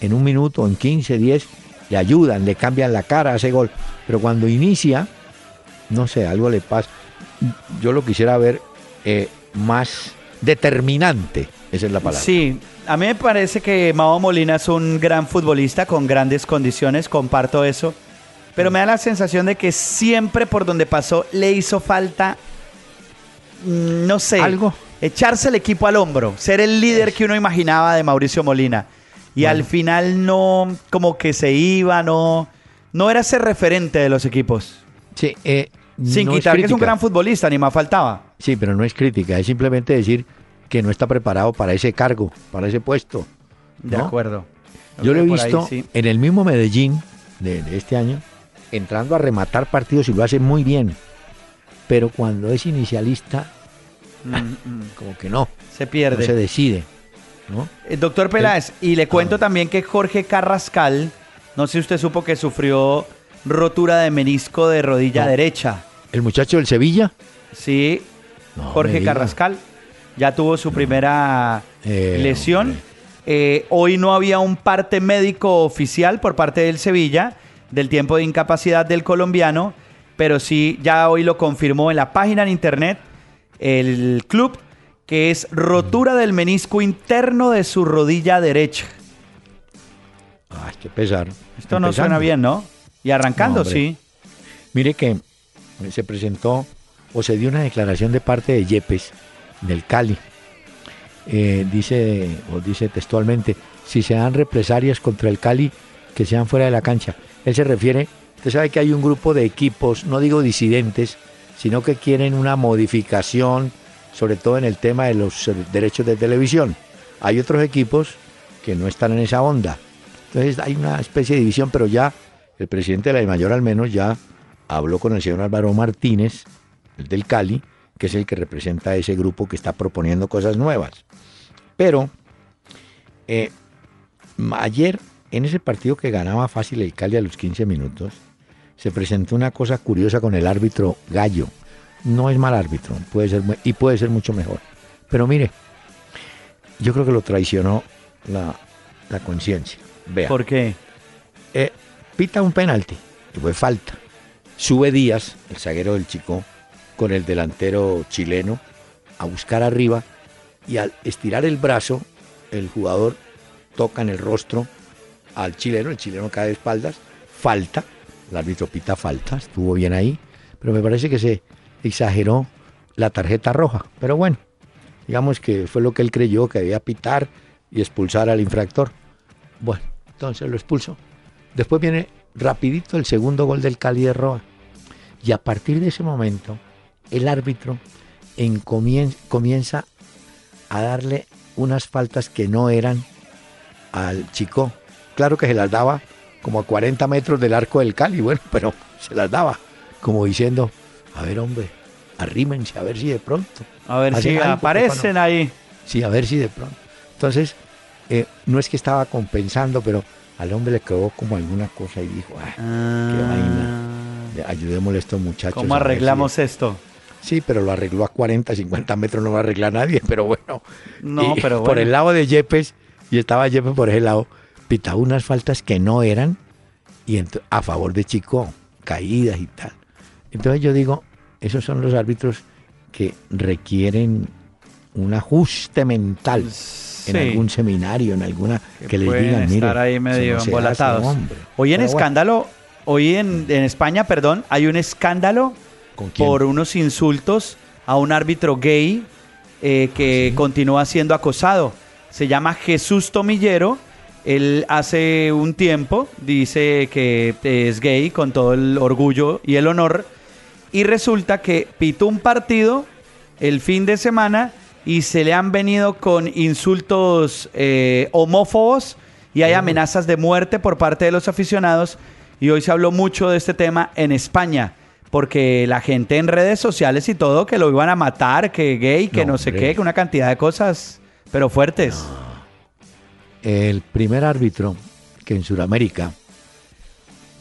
en un minuto, en 15, 10, le ayudan, le cambian la cara, hace gol. Pero cuando inicia, no sé, algo le pasa. Yo lo quisiera ver eh, más determinante, esa es la palabra. Sí, a mí me parece que Mao Molina es un gran futbolista con grandes condiciones, comparto eso. Pero me da la sensación de que siempre por donde pasó le hizo falta, mm, no sé, ¿Algo? echarse el equipo al hombro, ser el líder que uno imaginaba de Mauricio Molina. Y al final no, como que se iba, no, no era ese referente de los equipos. Sí, eh, Sin no es quitar que es un gran futbolista, ni más faltaba. Sí, pero no es crítica, es simplemente decir que no está preparado para ese cargo, para ese puesto. De acuerdo. Yo lo he ahí visto sí. en el mismo Medellín de, de este año, entrando a rematar partidos y lo hace muy bien. Pero cuando es inicialista, Mm, mm. como que no, Se no pierde. se decide. ¿no? Eh, Doctor Peláez, y le cuento también que Jorge Carrascal, no sé si usted supo que sufrió rotura de menisco de rodilla No. derecha. El muchacho del Sevilla, Sí, No Jorge. Carrascal, ya tuvo su primera Eh, lesión. Eh, hoy no había un parte médico oficial por parte del Sevilla del tiempo de incapacidad del colombiano, pero sí ya hoy lo confirmó en la página en internet el club que es rotura del menisco interno de su rodilla derecha. Ay, qué pesar. Esto no suena bien, ¿no? Y arrancando, No, sí. Mire que se presentó o se dio una declaración de parte de Yepes del Cali. Eh, dice, o dice textualmente, si se dan represalias contra el Cali, que sean fuera de la cancha. Él se refiere, usted sabe que hay un grupo de equipos, no digo disidentes, sino que quieren una modificación, sobre todo en el tema de los derechos de televisión. Hay otros equipos que no están en esa onda. Entonces hay una especie de división, pero ya el presidente de la mayor al menos ya habló con el señor Álvaro Martínez, el del Cali, que es el que representa a ese grupo que está proponiendo cosas nuevas. Pero eh, ayer, en ese partido que ganaba fácil el Cali a los 15 minutos, se presentó una cosa curiosa con el árbitro Gallo. No es mal árbitro, puede ser y puede ser mucho mejor. Pero mire, yo creo que lo traicionó la, la conciencia. ¿Por qué? Eh, pita un penalti, que fue falta. Sube Díaz, el zaguero del Chico, con el delantero chileno a buscar arriba y al estirar el brazo, el jugador toca en el rostro al chileno, el chileno cae de espaldas, falta, el árbitro pita falta, estuvo bien ahí, pero me parece que se exageró la tarjeta roja. Pero bueno, digamos que fue lo que él creyó que debía pitar y expulsar al infractor. Bueno, entonces lo expulsó. Después viene rapidito el segundo gol del Cali de Roa. Y a partir de ese momento, el árbitro en comien- comienza a darle unas faltas que no eran al chico. Claro que se las daba como a 40 metros del arco del Cali, bueno, [LAUGHS] pero se las daba como diciendo, a ver hombre, arrímense a ver si de pronto. A ver si algo, aparecen ahí. no". Sí, a ver si de pronto. Entonces, eh, no es que estaba compensando, pero al hombre le quedó como alguna cosa y dijo, ah, qué vaina. Ayudémosle a estos muchachos. ¿Cómo a ver si arreglamos esto? Sí, pero lo arregló a 40, 50 metros, no lo arregla nadie, pero bueno. No, Y pero Por bueno. el lado de Yepes, y estaba Yepes por ese lado, pitaba unas faltas que no eran, y a favor de Chico, caídas y tal. Entonces yo digo, esos son los árbitros que requieren un ajuste mental en Sí. algún seminario, en alguna que, les pueden digan, mire, estar ahí medio embolatados. hace, hombre". Hoy en Pero bueno, escándalo, hoy en, en España, perdón, hay un escándalo por unos insultos a un árbitro gay eh, que continúa siendo acosado. Se llama Jesús Tomillero. Él hace un tiempo dice que es gay con todo el orgullo y el honor. Y resulta que pitó un partido el fin de semana y se le han venido con insultos eh, homófobos y hay amenazas de muerte por parte de los aficionados. Y hoy se habló mucho de este tema en España, porque la gente en redes sociales y todo, que lo iban a matar, que gay, que no, No, sé hombre. qué, que una cantidad de cosas, pero fuertes. El primer árbitro que en Sudamérica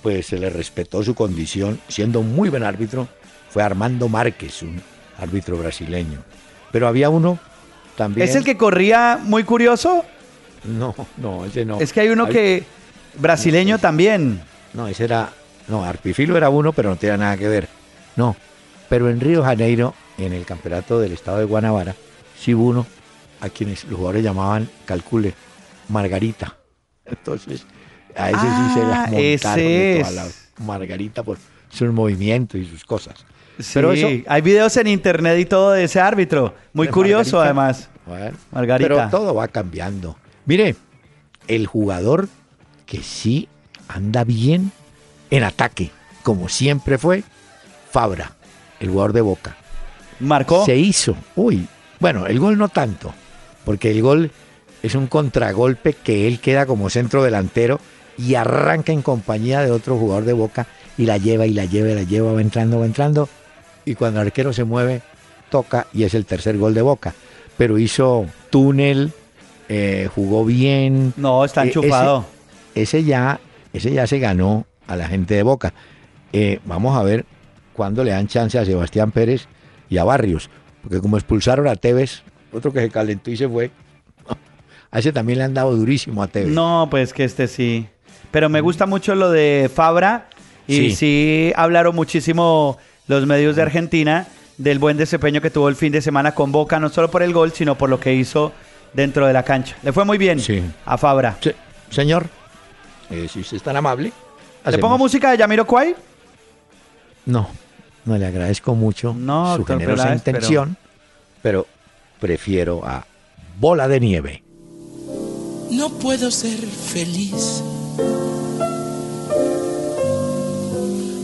pues se le respetó su condición, siendo un muy buen árbitro, fue Armando Márquez, un árbitro brasileño. Pero había uno también. ¿Es el que corría muy curioso? No, no, ese no. Es que hay uno Hay- que brasileño también. No, ese era. No, Arpifilo era uno, pero no tenía nada que ver. No. Pero en Río de Janeiro, en el campeonato del estado de Guanabara, sí hubo uno a quienes los jugadores llamaban, calcule, Margarita. Entonces, a ese sí se la Ah, montaron ese de toda es. la Margarita por sus movimientos y sus cosas. Sí, Pero eso- hay videos en internet y todo de ese árbitro. Muy curioso, Margarita. además. Bueno, Margarita. Pero todo va cambiando. Mire, el jugador que sí anda bien en ataque, como siempre fue, Fabra, el jugador de Boca. Marcó. Se hizo, uy, Bueno, el gol no tanto, porque el gol es un contragolpe que él queda como centro delantero y arranca en compañía de otro jugador de Boca y la lleva y la lleva y la lleva, va entrando, va entrando. Y cuando el arquero se mueve, toca y es el tercer gol de Boca. Pero hizo túnel, eh, jugó bien. No, está Eh, enchufado. Ese, ese ya, ese ya se ganó a la gente de Boca. Eh, vamos a ver cuándo le dan chance a Sebastián Pérez y a Barrios. Porque como expulsaron a Tevez, otro que se calentó y se fue, [LAUGHS] a ese también le han dado durísimo a Tevez. No, pues que este sí. Pero me gusta mucho lo de Fabra y Sí. sí. hablaron muchísimo los medios de Argentina del buen desempeño que tuvo el fin de semana con Boca, no solo por el gol, sino por lo que hizo dentro de la cancha. Le fue muy bien Sí. a Fabra. Se- señor, eh, si usted es tan amable. ¿Le pongo música de Yamiro Kwai? No, no le agradezco mucho No, su generosa Peláez, pero- intención, pero... prefiero a Bola de Nieve. No puedo ser feliz.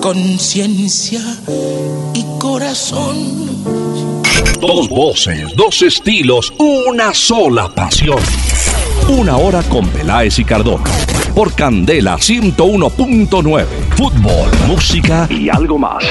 conciencia y corazón. Dos voces, dos estilos, una sola pasión. Una hora con Peláez y Cardona. Por Candela 101.9. Fútbol, música y algo más.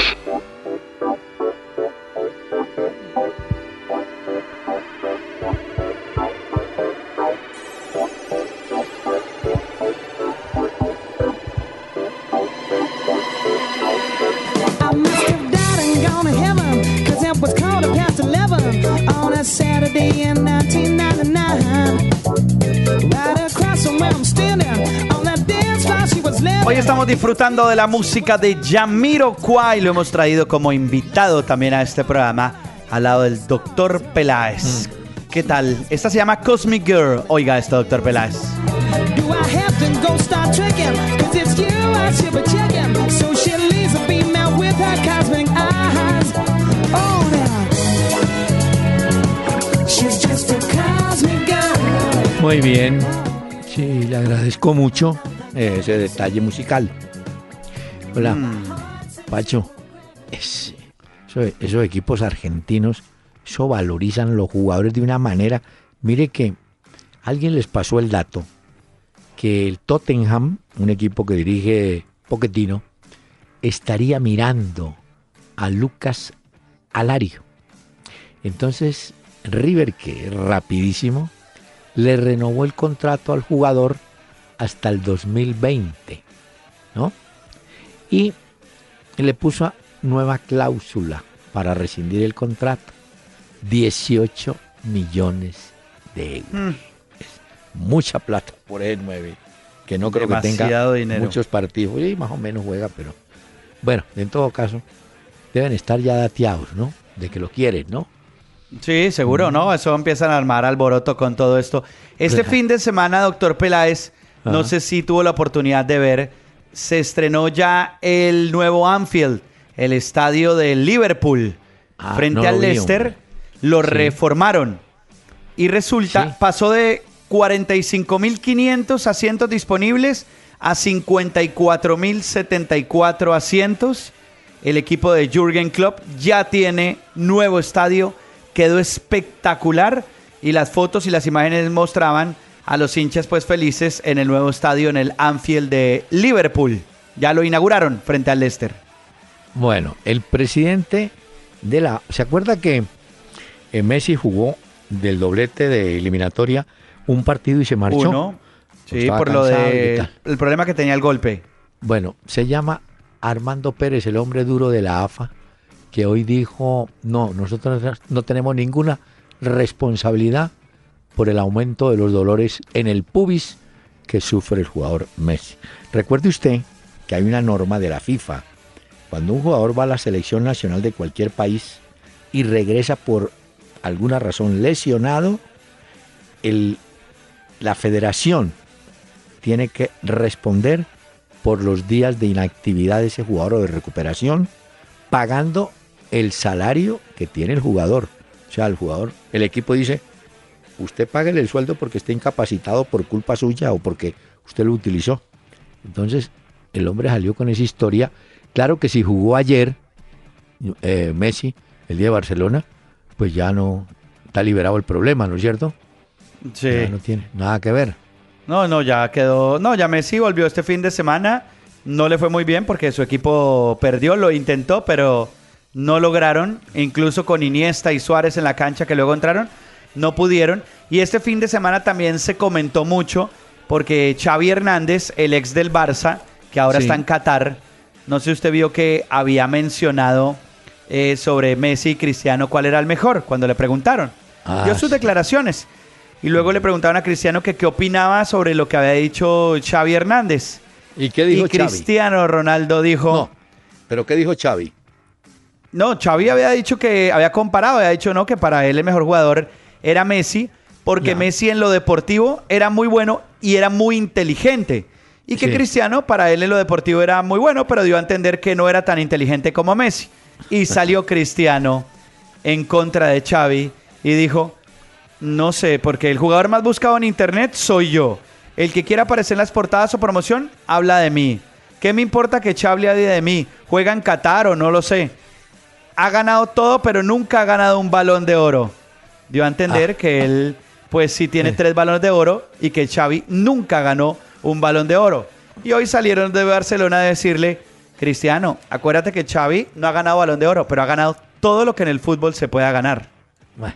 A Saturday in 1999. Right across from where I'm standing on that dance floor, she was living. Hoy estamos disfrutando de la música de Yamiro Kwai. Lo hemos traído como invitado también a este programa al lado del doctor Peláez. ¿Qué tal? Esta se llama Cosmic Girl. Oiga esto, doctor Peláez. Muy bien. Sí, le agradezco mucho eh, ese detalle musical. Hola, Pacho. es- eso- esos equipos argentinos, eso valorizan los jugadores de una manera. Mire que alguien les pasó el dato que el Tottenham, un equipo que dirige Pochettino, estaría mirando a Lucas Alario. Entonces, River, que es rapidísimo, le renovó el contrato al jugador hasta el 2020, ¿no? Y le puso nueva cláusula para rescindir el contrato. 18 millones de euros. Mm. Es mucha plata por el 9, que no creo que tenga dinero. muchos partidos. Sí, más o menos juega, pero bueno, en todo caso, deben estar ya dateados, ¿no? De que lo quieren, ¿no? Sí, seguro, ¿no? Eso empiezan a armar alboroto con todo esto. Este fin de semana, doctor Peláez, no sé si tuvo la oportunidad de ver, se estrenó ya el nuevo Anfield, el estadio de Liverpool, Ah, frente no al hombre. Lo Sí. reformaron. Y resulta, Sí. pasó de 45.500 asientos disponibles a 54.074 asientos. El equipo de Jürgen Klopp ya tiene nuevo estadio, quedó espectacular y las fotos y las imágenes mostraban a los hinchas pues felices en el nuevo estadio en el Anfield de Liverpool. Ya lo inauguraron frente al Leicester. Bueno, el presidente de la... ¿Se acuerda que eh, Messi jugó del doblete de eliminatoria un partido y se marchó? Uno, sí, por lo de el problema que tenía el golpe. Bueno, se llama Armando Pérez, el hombre duro de la AFA, que hoy dijo, no, nosotros no tenemos ninguna responsabilidad por el aumento de los dolores en el pubis que sufre el jugador Messi. Recuerde usted que hay una norma de la FIFA. Cuando un jugador va a la selección nacional de cualquier país y regresa por alguna razón lesionado, el, la federación tiene que responder por los días de inactividad de ese jugador o de recuperación, pagando el salario que tiene el jugador. O sea, el jugador, el equipo dice, usted pague el sueldo porque está incapacitado por culpa suya o porque usted lo utilizó. Entonces, el hombre salió con esa historia. Claro que si jugó ayer eh, Messi, el día de Barcelona, pues ya no está liberado el problema, ¿no es cierto? Sí. Ya no tiene nada que ver. No, no, ya quedó. No, ya Messi volvió este fin de semana. No le fue muy bien porque su equipo perdió, lo intentó, pero no lograron. Incluso con Iniesta y Suárez en la cancha que luego entraron, no pudieron. Y este fin de semana también se comentó mucho porque Xavi Hernández, el ex del Barça, que ahora Sí. está en Qatar, no sé si usted vio que había mencionado eh, sobre Messi y Cristiano cuál era el mejor cuando le preguntaron. Ah, Dio sus declaraciones. Y luego le preguntaron a Cristiano que qué opinaba sobre lo que había dicho Xavi Hernández. ¿Y qué dijo y Xavi? Cristiano Ronaldo dijo... No, pero ¿qué dijo Xavi? No, Xavi había dicho que había comparado, había dicho no que para él el mejor jugador era Messi, porque. Messi en lo deportivo era muy bueno y era muy inteligente. Y que Sí. Cristiano para él en lo deportivo era muy bueno, pero dio a entender que no era tan inteligente como Messi. Y salió Cristiano en contra de Xavi y dijo, no sé, porque el jugador más buscado en internet soy yo. El que quiera aparecer en las portadas o promoción habla de mí. ¿Qué me importa que Xavi hable de mí? ¿Juega en Qatar o no lo sé? Ha ganado todo, pero nunca ha ganado un balón de oro. Dio a entender Ah. que él, pues sí tiene tres balones de oro y que Xavi nunca ganó un balón de oro. Y hoy salieron de Barcelona a decirle, Cristiano, acuérdate que Xavi no ha ganado balón de oro, pero ha ganado todo lo que en el fútbol se pueda ganar. Bueno,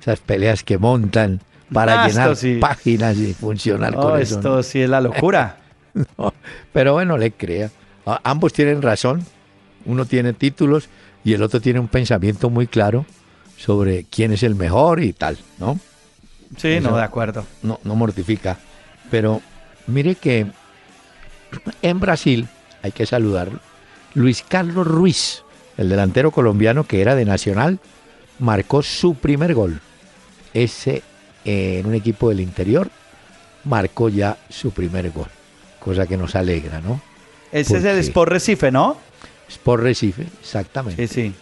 esas peleas que montan para Ah, llenar sí. páginas y funcionar Oh, con eso. esto ¿no? sí es la locura. [LAUGHS] No, pero bueno, le crea. Ambos tienen razón. Uno tiene títulos y el otro tiene un pensamiento muy claro sobre quién es el mejor y tal, ¿no? Sí, Eso- no, de acuerdo. No, no mortifica. Pero mire que en Brasil, hay que saludarlo, Luis Carlos Ruiz, el delantero colombiano que era de Nacional, marcó su primer gol. Ese eh, en un equipo del interior marcó ya su primer gol, cosa que nos alegra, ¿no? Ese es el Sport Recife, ¿no? Sport Recife, exactamente. Sí, sí.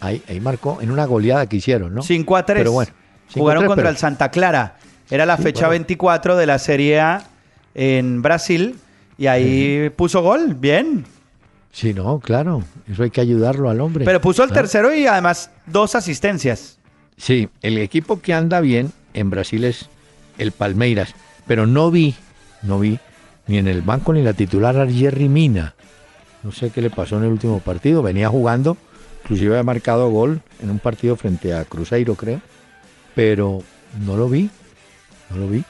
Ahí, ahí marcó en una goleada que hicieron, ¿no? 5 a 3. Pero bueno, 5 a Jugaron 3, contra pero- el Santa Clara. Era la Sí, fecha bueno. 24 de la Serie A en Brasil. Y ahí puso gol. Bien. Sí, no, claro. Eso hay que ayudarlo al hombre. Pero puso el Claro. tercero y además dos asistencias. Sí, el equipo que anda bien en Brasil es el Palmeiras, pero no vi, no vi ni en el banco ni la titular a Jerry Mina. No sé qué le pasó en el último partido, venía jugando, inclusive había marcado gol en un partido frente a Cruzeiro, creo, pero no lo vi, no lo vi.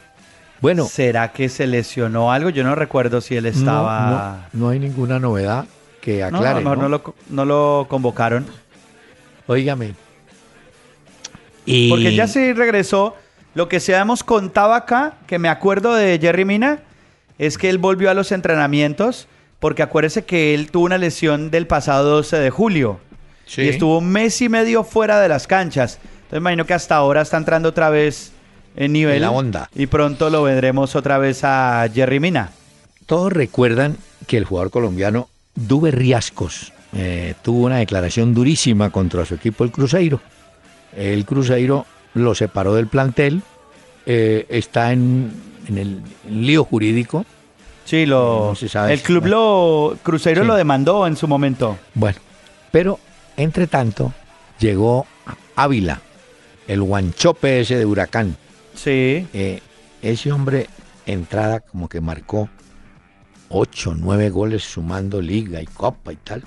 Bueno, ¿Será que se lesionó algo? Yo no recuerdo si él estaba... no, no, no hay ninguna novedad que No, aclare. no, ¿no? no lo, no lo convocaron. Óigame. Y... Porque ya sí regresó. Lo que se hemos contado acá, que me acuerdo de Jerry Mina, es que él volvió a los entrenamientos, porque acuérdese que él tuvo una lesión del pasado 12 de julio. Sí. Y estuvo un mes y medio fuera de las canchas. Entonces imagino que hasta ahora está entrando otra vez en nivel. En la onda. Y pronto lo vendremos otra vez a Jerry Mina. Todos recuerdan que el jugador colombiano Dube Riascos eh, tuvo una declaración durísima contra su equipo, el Cruzeiro. El Cruzeiro lo separó del plantel, eh, está en, en el lío jurídico. Sí, lo, No se sabe el si- club lo Cruzeiro Sí. lo demandó en su momento. Bueno, pero entre tanto llegó Ávila, el guanchope ese de Huracán. Sí. Eh, ese hombre, entrada como que marcó 8, 9 goles sumando liga y copa y tal.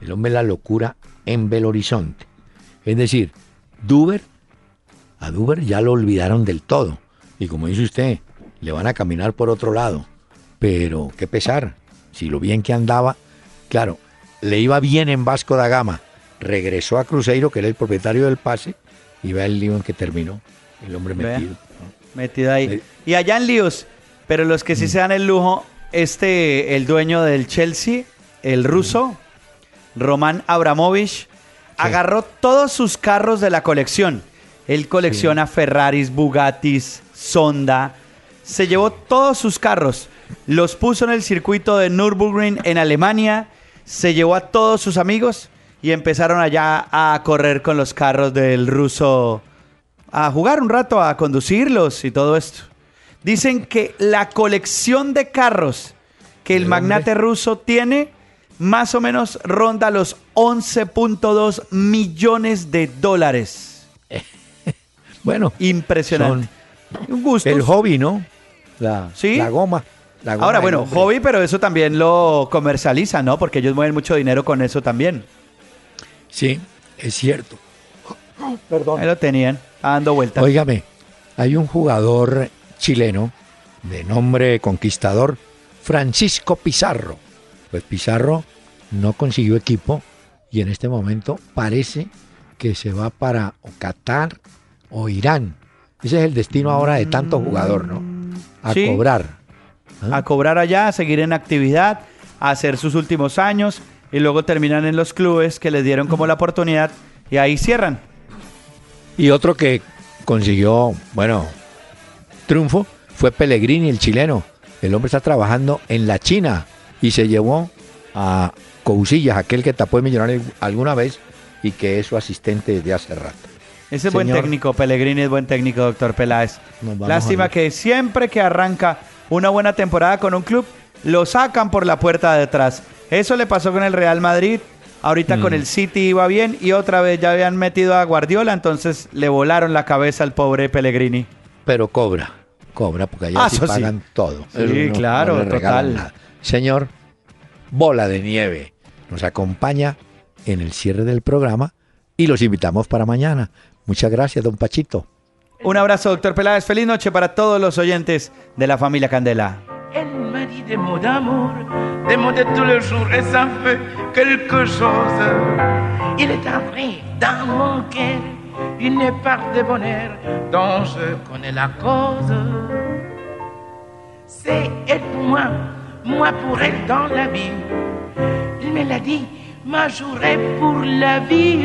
El hombre la locura en Belo Horizonte. Es decir, Duber, a Duber ya lo olvidaron del todo. Y como dice usted, le van a caminar por otro lado. Pero qué pesar, si lo bien que andaba, claro, le iba bien en Vasco da Gama. Regresó a Cruzeiro, que era el propietario del pase, y vea el lío en que terminó. El hombre Vea. metido. Metido ahí. Eh. Y allá en líos, pero los Mm. que sí se dan el lujo, este, el dueño del Chelsea, el ruso, Roman Abramovich, agarró todos sus carros de la colección Él colecciona Ferraris, Bugattis, Sonda. Se llevó todos sus carros, los puso en el circuito de Nürburgring en Alemania, se llevó a todos sus amigos y empezaron allá a correr con los carros del ruso, a jugar un rato, a conducirlos y todo esto. Dicen que la colección de carros que el ¿El magnate hombre? ruso tiene más o menos ronda los 11.2 millones de dólares. [LAUGHS] Bueno, Impresionante. Un gusto. el hobby, ¿no? La, Sí. la goma. La goma Ahora, bueno, hombre. hobby, pero eso también lo comercializan, ¿no? Porque ellos mueven mucho dinero con eso también. Sí, es cierto. Ahí lo tenían, dando vueltas. Óigame, hay un jugador chileno de nombre conquistador, Francisco Pizarro. Pues Pizarro no consiguió equipo y en este momento parece que se va para o Qatar o Irán. Ese es el destino ahora de tanto jugador, ¿no? A Sí. cobrar. A cobrar allá, a seguir en actividad, a hacer sus últimos años y luego terminan en los clubes que les dieron como la oportunidad y ahí cierran. Y otro que consiguió, bueno, triunfo fue Pellegrini, el chileno. El hombre está trabajando en la China y se llevó a Cousillas, aquel que tapó el millonario alguna vez y que es su asistente desde hace rato. Ese es buen técnico, Pellegrini es buen técnico, doctor Peláez. Lástima que siempre que arranca una buena temporada con un club, lo sacan por la puerta de atrás. Eso le pasó con el Real Madrid, ahorita Mm. con el City iba bien y otra vez ya habían metido a Guardiola, entonces le volaron la cabeza al pobre Pellegrini. Pero cobra, cobra, porque allá Ah, sí pagan todo. Sí, claro, total. nada. Señor, Bola de Nieve nos acompaña en el cierre del programa y los invitamos para mañana. Muchas gracias, don Pachito. Un abrazo, doctor Peláez. Feliz noche para todos los oyentes de la familia Candela. Elle m'a dit des mots d'amour, des mots de tous les jours, et ça fait quelque chose. Il est entré dans mon cœur une part de bonheur dont je connais la cause. C'est elle pour moi, moi pour elle dans la vie. Il me l'a dit, ma journée pour la vie.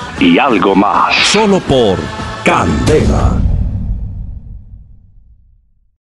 y algo más. Solo por Candela.